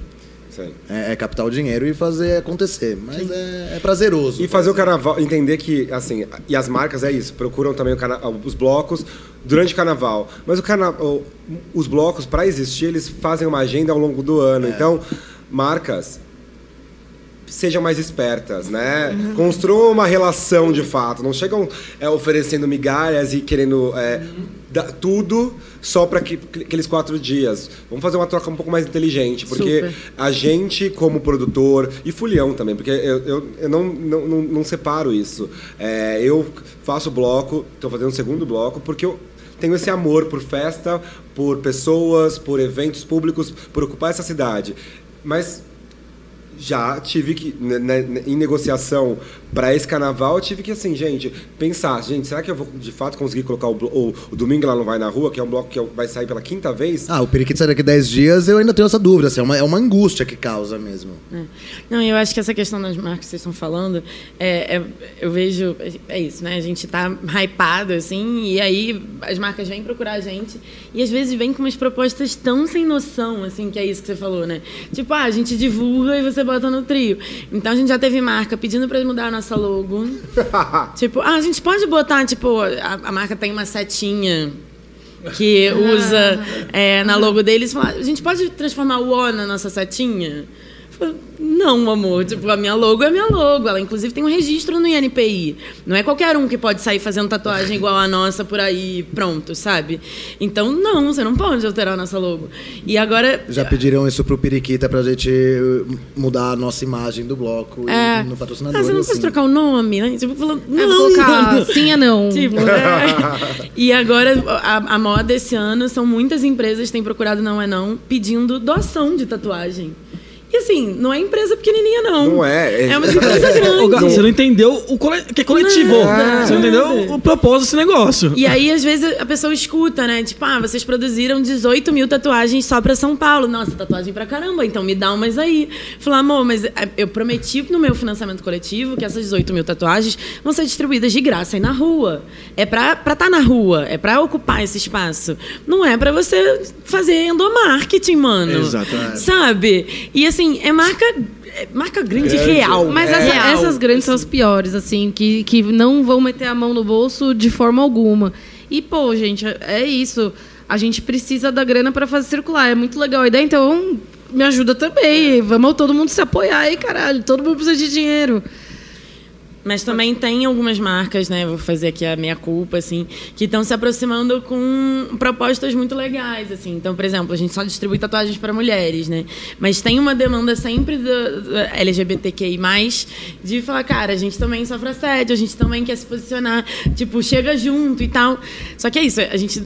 Sim. É, é captar o dinheiro e fazer acontecer. Mas é, é prazeroso. E fazer o carnaval, entender que, assim, e as marcas é isso, procuram também carna- os blocos durante o carnaval. Mas o carna- o- os blocos, para existir, eles fazem uma agenda ao longo do ano. Então, marcas sejam mais espertas, né? Construam uma relação de fato. Não chegam é, oferecendo migalhas e querendo é, dar tudo só para que, aqueles quatro dias. Vamos fazer uma troca um pouco mais inteligente, porque Super. a gente, como produtor, e Fulião também, porque eu, eu, eu não, não, não, não separo isso. É, eu faço bloco, estou fazendo um segundo bloco, porque eu tenho esse amor por festa, por pessoas, por eventos públicos, por ocupar essa cidade. Mas já tive que, né, né, em negociação para esse carnaval, eu tive que, assim, gente, pensar, gente, será que eu vou de fato conseguir colocar o, o, o Domingo Lá Não Vai na Rua, que é um bloco que vai sair pela quinta vez? Ah, o Periquito sai daqui 10 dias, eu ainda tenho essa dúvida. Assim, é, uma, é uma angústia que causa mesmo. É. Não, eu acho que essa questão das marcas que vocês estão falando, é, é- eu vejo, é isso, né? A gente tá hypado, assim, e aí as marcas vêm procurar a gente, e às vezes vêm com umas propostas tão sem noção, assim, que é isso que você falou, né? Tipo, ah, a gente divulga e você bota no trio. Então a gente já teve marca pedindo pra mudar a nossa logo. tipo, ah, a gente pode botar, tipo, a, a marca tem uma setinha que usa é, na logo deles, fala, a gente pode transformar o O na nossa setinha? Falo, Não, amor, tipo, a minha logo é a minha logo. Ela, inclusive, tem um registro no INPI. Não é qualquer um que pode sair fazendo tatuagem igual a nossa por aí, pronto, sabe? Então, não, você não pode alterar a nossa logo. E agora. Já pediram isso pro Periquita pra gente uh, mudar a nossa imagem do bloco É, e no patrocinador. ah, você não assim. pode trocar o nome, né? Tipo, falando, É, não, vou colocar sim ou não. Tipo, é. E agora, a, a moda esse ano são muitas empresas que têm procurado Não É Não pedindo doação de tatuagem. Assim, não é empresa pequenininha, não. Não é, é- É uma empresa Ô, grande. você não entendeu o cole... que é coletivo. Nada. Você não entendeu o propósito desse negócio. E aí, às vezes, a pessoa escuta, né? Tipo, ah, vocês produziram 18 mil tatuagens só pra São Paulo. Nossa, tatuagem pra caramba, então me dá umas aí. Falar, amor, mas é, eu prometi no meu financiamento coletivo que essas 18 mil tatuagens vão ser distribuídas de graça aí na rua. É pra estar tá na rua, é pra ocupar esse espaço. Não é pra você fazer endomarketing, mano. Exatamente. Sabe? E assim, é marca, é marca grande, Grande. real. Mas É essa- real. essas grandes são as piores, assim, que, que não vão meter a mão no bolso de forma alguma. E, pô, gente, é isso. A gente precisa da grana para fazer circular. É muito legal a ideia, então me ajuda também. Vamos todo mundo se apoiar aí, caralho. Todo mundo precisa de dinheiro. Mas também tem algumas marcas, né? Vou fazer aqui a minha culpa, assim, que estão se aproximando com propostas muito legais, assim. Então, por exemplo, a gente só distribui tatuagens para mulheres, né? Mas tem uma demanda sempre do, do LGBTQI+, de falar, cara, a gente também sofre assédio, a gente também quer se posicionar, tipo, chega junto e tal. Só que é isso, a gente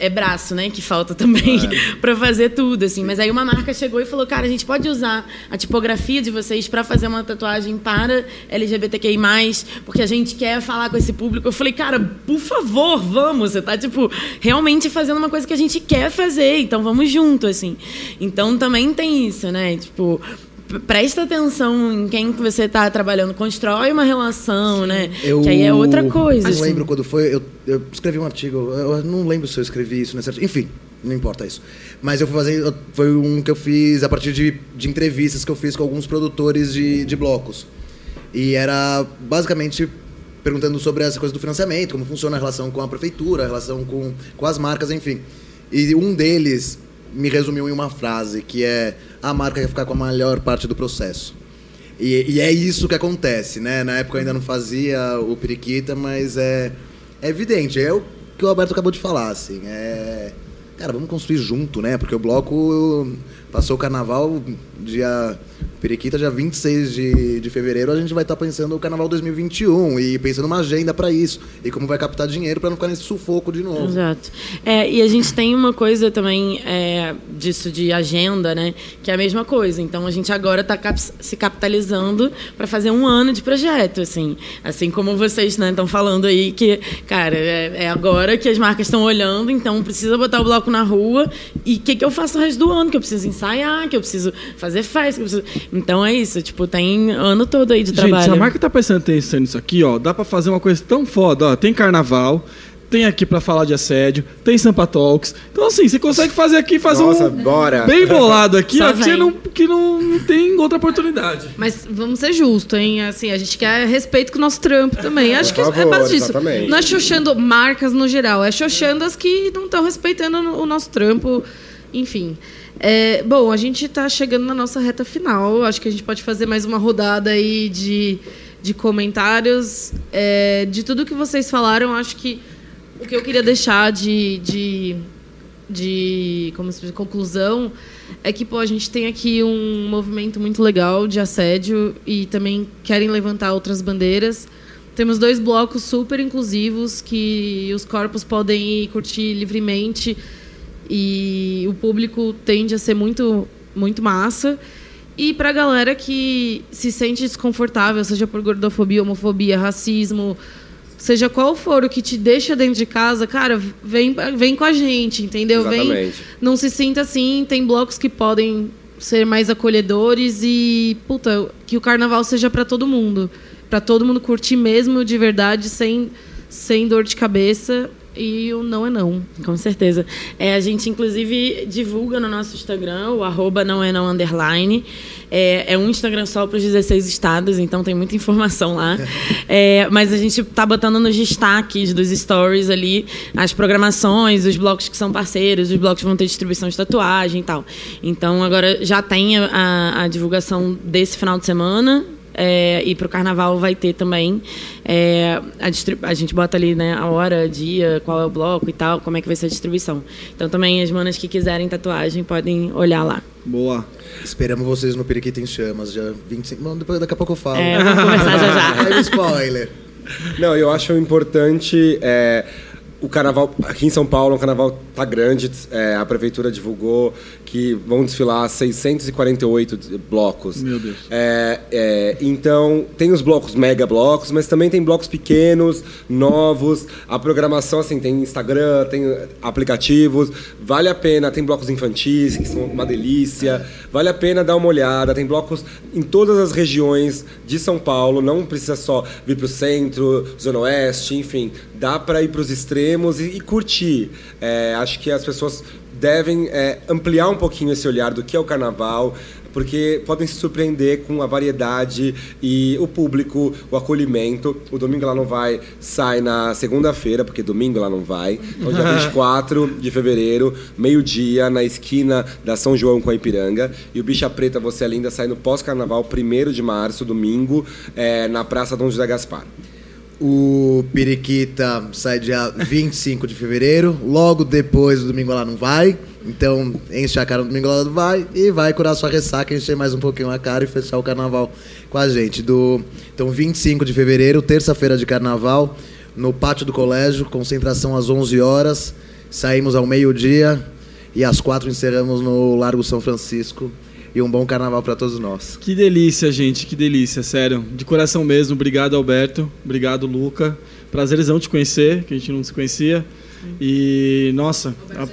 é braço, né, que falta também para fazer tudo, assim. Mas aí uma marca chegou e falou, cara, a gente pode usar a tipografia de vocês para fazer uma tatuagem para LGBTQI+, porque a gente quer falar com esse público. Eu falei, cara, por favor, vamos. Você tá, tipo, realmente fazendo uma coisa que a gente quer fazer, então vamos junto, assim. Então também tem isso, né, tipo... Presta atenção em quem que você está trabalhando, constrói uma relação, né? Eu Que aí é outra coisa. Não assim. lembro quando foi. Eu, eu escrevi um artigo. Eu não lembro se eu escrevi isso artigo. Enfim, não importa isso. Mas eu fui fazer. eu- Foi um que eu fiz a partir de, de entrevistas que eu fiz com alguns produtores de, de blocos. E era basicamente perguntando sobre essa coisa do financiamento, como funciona a relação com a prefeitura, a relação com, com as marcas, enfim. E um deles me resumiu em uma frase, que é a marca quer ficar com a maior parte do processo. E, e é isso que acontece, né? Na época eu ainda não fazia o periquita, mas é, é evidente. É o que o Alberto acabou de falar, assim. É, cara, vamos construir junto, né? Porque o bloco Passou o carnaval, dia. Periquita, dia 26 de, de fevereiro, a gente vai estar pensando o carnaval 2021 e pensando uma agenda para isso. E como vai captar dinheiro para não ficar nesse sufoco de novo. Exato. É, e a gente tem uma coisa também é, disso de agenda, né? Que é a mesma coisa. Então a gente agora está cap se capitalizando para fazer um ano de projeto, assim. Assim como vocês estão né, falando aí que, cara, é, é, agora que as marcas estão olhando, então precisa botar o bloco na rua. E o que, que eu faço o resto do ano? Que eu preciso ensaiar, que eu preciso fazer festa, que eu preciso então é isso, tipo, tem ano todo aí de Gente, trabalho. se a marca tá prestando atenção nisso aqui, ó, dá pra fazer uma coisa tão foda, ó. Tem carnaval, tem aqui para falar de assédio, tem Sampa Talks. Então, assim, você consegue fazer aqui, fazer Nossa, um bora. bem bolado aqui, ó, que, não, que não, não tem outra oportunidade. Mas vamos ser justos, hein? Assim, a gente quer respeito com o nosso trampo também. Acho que é base disso. exatamente. Não é xoxando marcas no geral, é xoxando as que não estão respeitando o nosso trampo. Enfim. É, bom, a gente está chegando na nossa reta final. Acho que a gente pode fazer mais uma rodada aí de, de comentários. É, de tudo que vocês falaram, acho que o que eu queria deixar de, de, de como se diz, conclusão é que pô, a gente tem aqui um movimento muito legal de assédio e também querem levantar outras bandeiras. Temos dois blocos super inclusivos que os corpos podem ir curtir livremente e o público tende a ser muito muito massa. E pra galera que se sente desconfortável, seja por gordofobia, homofobia, racismo, seja qual for o que te deixa dentro de casa, cara, vem, vem com a gente, entendeu? Vem, Exatamente. não se sinta assim, tem blocos que podem ser mais acolhedores e, puta, que o carnaval seja pra todo mundo. Pra todo mundo curtir mesmo de verdade, sem, sem dor de cabeça. E o não é não. Com certeza. É, a gente, inclusive, divulga no nosso Instagram, o arroba não é não underline. É, é um Instagram só para os 16 estados, então tem muita informação lá. É, mas a gente tá botando nos destaques dos stories ali as programações, os blocos que são parceiros, os blocos que vão ter distribuição de tatuagem e tal. Então agora já tem a, a divulgação desse final de semana. É, e para o carnaval vai ter também. É, a, a gente bota ali né, a hora, dia, qual é o bloco e tal, como é que vai ser a distribuição. Então também as manas que quiserem tatuagem podem olhar lá. Boa. Esperamos vocês no Periquita em Chamas, dia 25. Não, depois, daqui a pouco eu falo. É, vamos conversar já já. Aí, spoiler. Não, eu acho importante. é, o carnaval aqui em São Paulo, o carnaval tá grande. é, a prefeitura divulgou que vão desfilar 648 de- blocos. Meu Deus. É, é, então, tem os blocos mega blocos, mas também tem blocos pequenos, novos. A programação, assim, tem Instagram, tem aplicativos. Vale a pena. Tem blocos infantis, que são uma delícia. Vale a pena dar uma olhada. Tem blocos em todas as regiões de São Paulo. Não precisa só vir para o centro, Zona Oeste, enfim. Dá para ir para os extremos e, e curtir. É, acho que as pessoas devem é, ampliar um pouquinho esse olhar do que é o carnaval, porque podem se surpreender com a variedade e o público, o acolhimento. O Domingo Lá Não Vai sai na segunda-feira, porque domingo lá não vai. Então, dia 24 de fevereiro, meio-dia, na esquina da São João com a Ipiranga. E o Bicha Preta, Você é Linda, sai no pós-carnaval, 1 de março, domingo, é, na Praça Dom José Gaspar. O Periquita sai dia 25 de fevereiro, logo depois do Domingo Lá Não Vai. Então, enche a cara no Domingo Lá Não Vai e vai curar sua ressaca, encher mais um pouquinho a cara e fechar o carnaval com a gente. Do, então, 25 de fevereiro, terça-feira de carnaval, no pátio do colégio, concentração às 11 horas. Saímos ao meio-dia e às quatro encerramos no Largo São Francisco. E um bom carnaval para todos nós. Que delícia, gente, que delícia, sério. De coração mesmo, obrigado, Alberto. Obrigado, Luca. Prazerzão te conhecer, que a gente não se conhecia. E, nossa, a-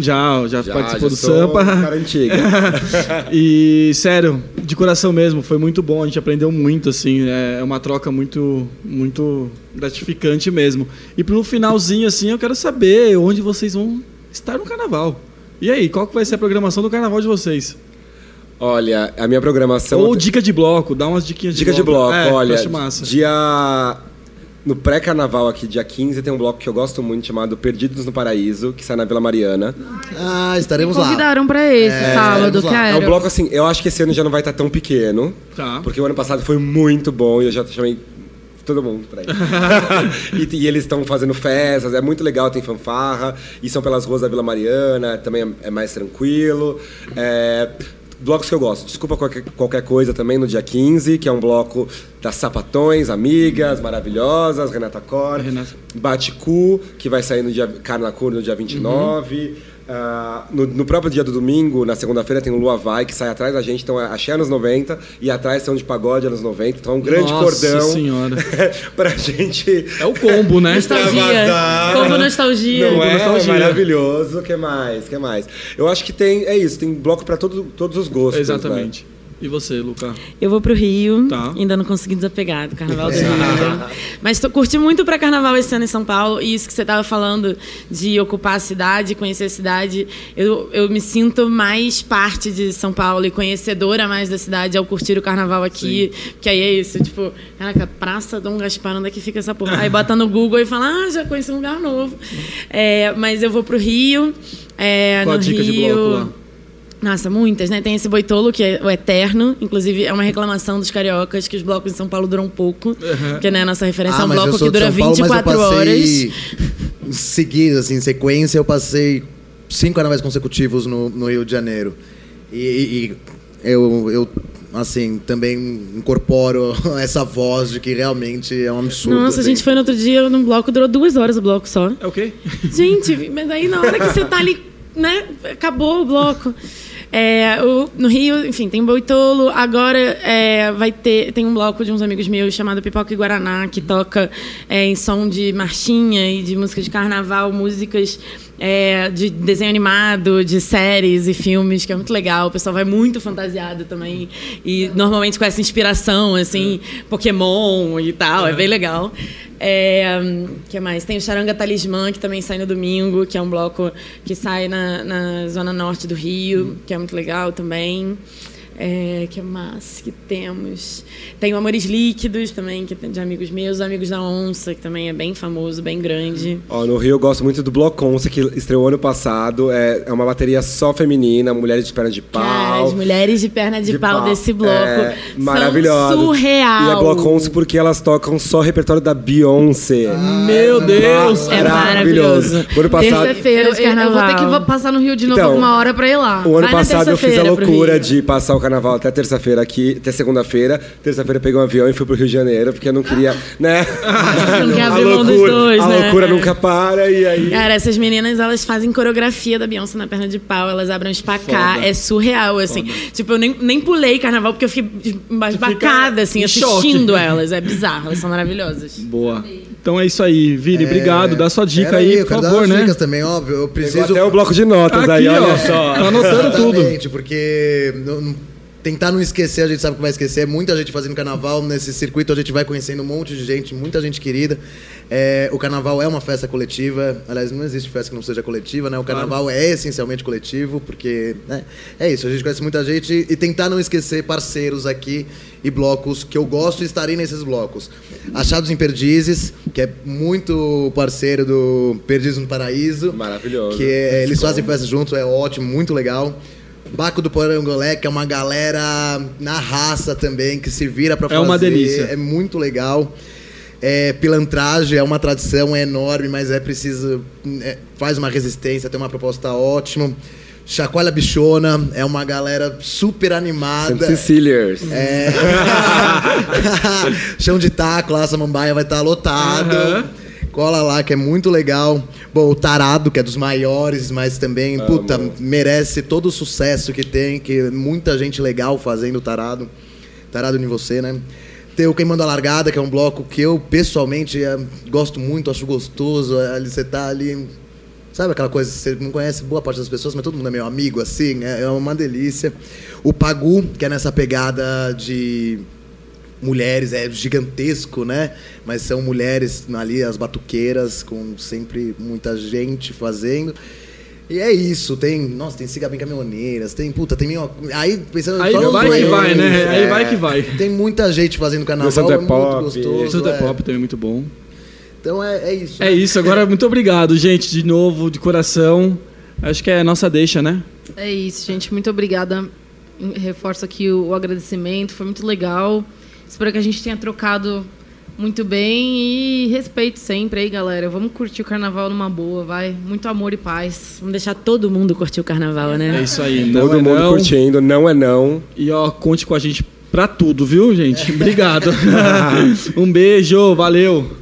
já, já, participou do sou Sampa. Cara antiga. E, sério, de coração mesmo, foi muito bom, a gente aprendeu muito, assim, é uma troca muito, muito gratificante mesmo. E pro finalzinho, assim, eu quero saber onde vocês vão estar no carnaval. E aí, qual que vai ser a programação do carnaval de vocês? Olha, a minha programação. Ou dica de bloco, dá umas diquinhas de Dica de bloco, É, olha. acho massa. Dia. No pré-carnaval aqui, dia 15, tem um bloco que eu gosto muito chamado Perdidos no Paraíso, que sai na Vila Mariana. Ah, estaremos lá. convidaram pra esse É, sábado, lá. É quero. um bloco assim, eu acho que esse ano já não vai estar tão pequeno. Tá. Porque o ano passado foi muito bom e eu já chamei todo mundo pra ir. e, e eles estão fazendo festas, é muito legal, tem fanfarra, e são pelas ruas da Vila Mariana, também é, é mais tranquilo. É, blocos que eu gosto. Desculpa qualquer, qualquer coisa também no dia 15, que é um bloco das Sapatões, amigas, maravilhosas, Renata Cor, Renata. Baticu, que vai sair no dia Carnacur no dia 29. Ah, no, no próprio dia do domingo, na segunda-feira, tem o Lua Vai, que sai atrás da gente, então é Axé anos 90, e atrás um de pagode anos 90, então é um grande Nossa cordão Senhora. pra gente É o combo, né? Nostalgia. Como nostalgia. Não é? nostalgia. Maravilhoso. O que mais? que mais? Eu acho que tem, é isso, tem bloco pra todo, todos os gostos. Exatamente. E você, Luca? Eu vou pro Rio, Tá. ainda não consegui desapegar do Carnaval do Rio. Mas tô, curti muito pra Carnaval esse ano em São Paulo. E isso que você tava falando de ocupar a cidade, conhecer a cidade. Eu, eu me sinto mais parte de São Paulo e conhecedora mais da cidade ao curtir o Carnaval aqui. Que aí é isso, tipo, caraca, Praça Dom Gaspar, onde é que fica essa porra? Aí bota no Google e fala, ah, já conheci um lugar novo. É, mas eu vou pro Rio. É, Qual a dica de Rio, bloco lá? Nossa, muitas, né? Tem esse boitolo, que é o eterno. Inclusive, é uma reclamação dos cariocas que os blocos em São Paulo duram pouco. Porque, né, a nossa referência é um bloco que dura Paulo, mas eu 24 passei horas. Seguido, assim, em sequência, eu passei cinco carnavais consecutivos no, no Rio de Janeiro. E, e eu, eu, assim, também incorporo essa voz de que realmente é um absurdo. Nossa, a assim. gente foi no outro dia num bloco, durou duas horas o bloco só. É o quê? Gente, mas aí na hora que você tá ali, né? Acabou o bloco. É, o- no Rio, enfim, tem Boitolo. Agora é, vai ter. Tem um bloco de uns amigos meus chamado Pipoca e Guaraná, que toca é, em som de marchinha e de música de carnaval, músicas é, de desenho animado, de séries e filmes, que é muito legal. O pessoal vai muito fantasiado também. E normalmente com essa inspiração, assim, Pokémon e tal. É bem legal. É, que mais? Tem o Charanga Talismã, que também sai no domingo, que é um bloco que sai na, na zona norte do Rio, que é muito legal também. É, que mais que temos? Tem o Amores Líquidos também, que é de amigos meus, os Amigos da Onça, que também é bem famoso, bem grande. Ó, no Rio eu gosto muito do Bloco Onça, que estreou ano passado. É, é uma bateria só feminina, mulheres de perna de pau. Cara, as mulheres de perna de, pau, desse bloco É, são maravilhosas. surreal. E é Bloco Onça porque elas tocam só repertório da Beyoncé. Meu Deus! É maravilhoso. O ano passado, Terça-feira Eu, de eu- eu vou ter que passar no Rio de novo Então, alguma hora pra ir lá. o ano Vai passado eu fiz a loucura de passar o carnaval até terça-feira aqui, até segunda-feira. Terça-feira eu peguei um avião e fui pro Rio de Janeiro, porque eu não queria, né? Não quer a abrir mão dos loucura, dois, a né? loucura nunca para e aí. Cara, essas meninas, elas fazem coreografia da Beyoncé na perna de pau, elas abrem os pacá, Foda. é surreal, assim. Tipo, eu nem, nem pulei carnaval porque eu fiquei embasbacada, assim, assistindo choque. elas. É bizarro, elas são maravilhosas. Boa. Então é isso aí, Vini. Obrigado. Dá sua dica aí, eu por favor, dar umas né? dicas também, óbvio. Eu Pegou preciso. até o bloco de notas aí, Aqui, olha ó. só. Tá anotando tudo. Porque tentar não esquecer, a gente sabe que vai esquecer. Muita gente fazendo carnaval nesse circuito, a gente vai conhecendo um monte de gente, muita gente querida. É, o carnaval é uma festa coletiva. Aliás, não existe festa que não seja coletiva, né? O carnaval é essencialmente coletivo, porque né, é isso. A gente conhece muita gente e tentar não esquecer parceiros aqui e blocos que eu gosto de estarem nesses blocos. Achados em Perdizes, que é muito parceiro do Perdizes no Paraíso. Maravilhoso. Que é- eles fazem festa juntos, é ótimo, muito legal. Baco do Porangolé, que é uma galera na raça também, que se vira pra É fazer. uma delícia. É muito legal. É, pilantragem é uma tradição é enorme, mas é preciso. é, faz uma resistência, tem uma proposta ótima. Chacoalha Bichona é uma galera super animada. Ceciliers. É. Chão de taco lá, Samambaia vai estar lotado. Aham. Cola lá, que é muito legal. Bom, o Tarado, que é dos maiores, mas também, puta, merece todo o sucesso que tem, que muita gente legal fazendo o Tarado. Tarado em você, né? Tem o Queimando a Largada, que é um bloco que eu, pessoalmente, é, gosto muito, acho gostoso. é, Ali você tá ali... Sabe aquela coisa, você não conhece boa parte das pessoas, mas todo mundo é meu amigo, assim, é, é uma delícia. O Pagu, que é nessa pegada de mulheres, é gigantesco, né? Mas são mulheres ali, as batuqueiras, com sempre muita gente fazendo. E é isso, tem. Nossa, tem Siga Bem Caminhoneiras, tem. Puta, tem. minho- Aí, pensando Aí vai que vai, né? Aí é. vai que vai. Tem muita gente fazendo carnaval, Santo é é muito Pop, gostoso. Santo é é. Pop também é muito bom. Então é, é isso. É isso. Agora, muito obrigado, gente, de novo, de coração. Acho que é a nossa deixa, né? É isso, gente. Muito obrigada. Reforço aqui o, o agradecimento. Foi muito legal. Espero que a gente tenha trocado muito bem e respeito sempre aí, galera. Vamos curtir o carnaval numa boa, vai. Muito amor e paz. Vamos deixar todo mundo curtir o carnaval, né? É isso aí. Não Todo é mundo não. curtindo, não é não. E ó, conte com a gente pra tudo, viu, gente? Obrigado. um beijo, valeu.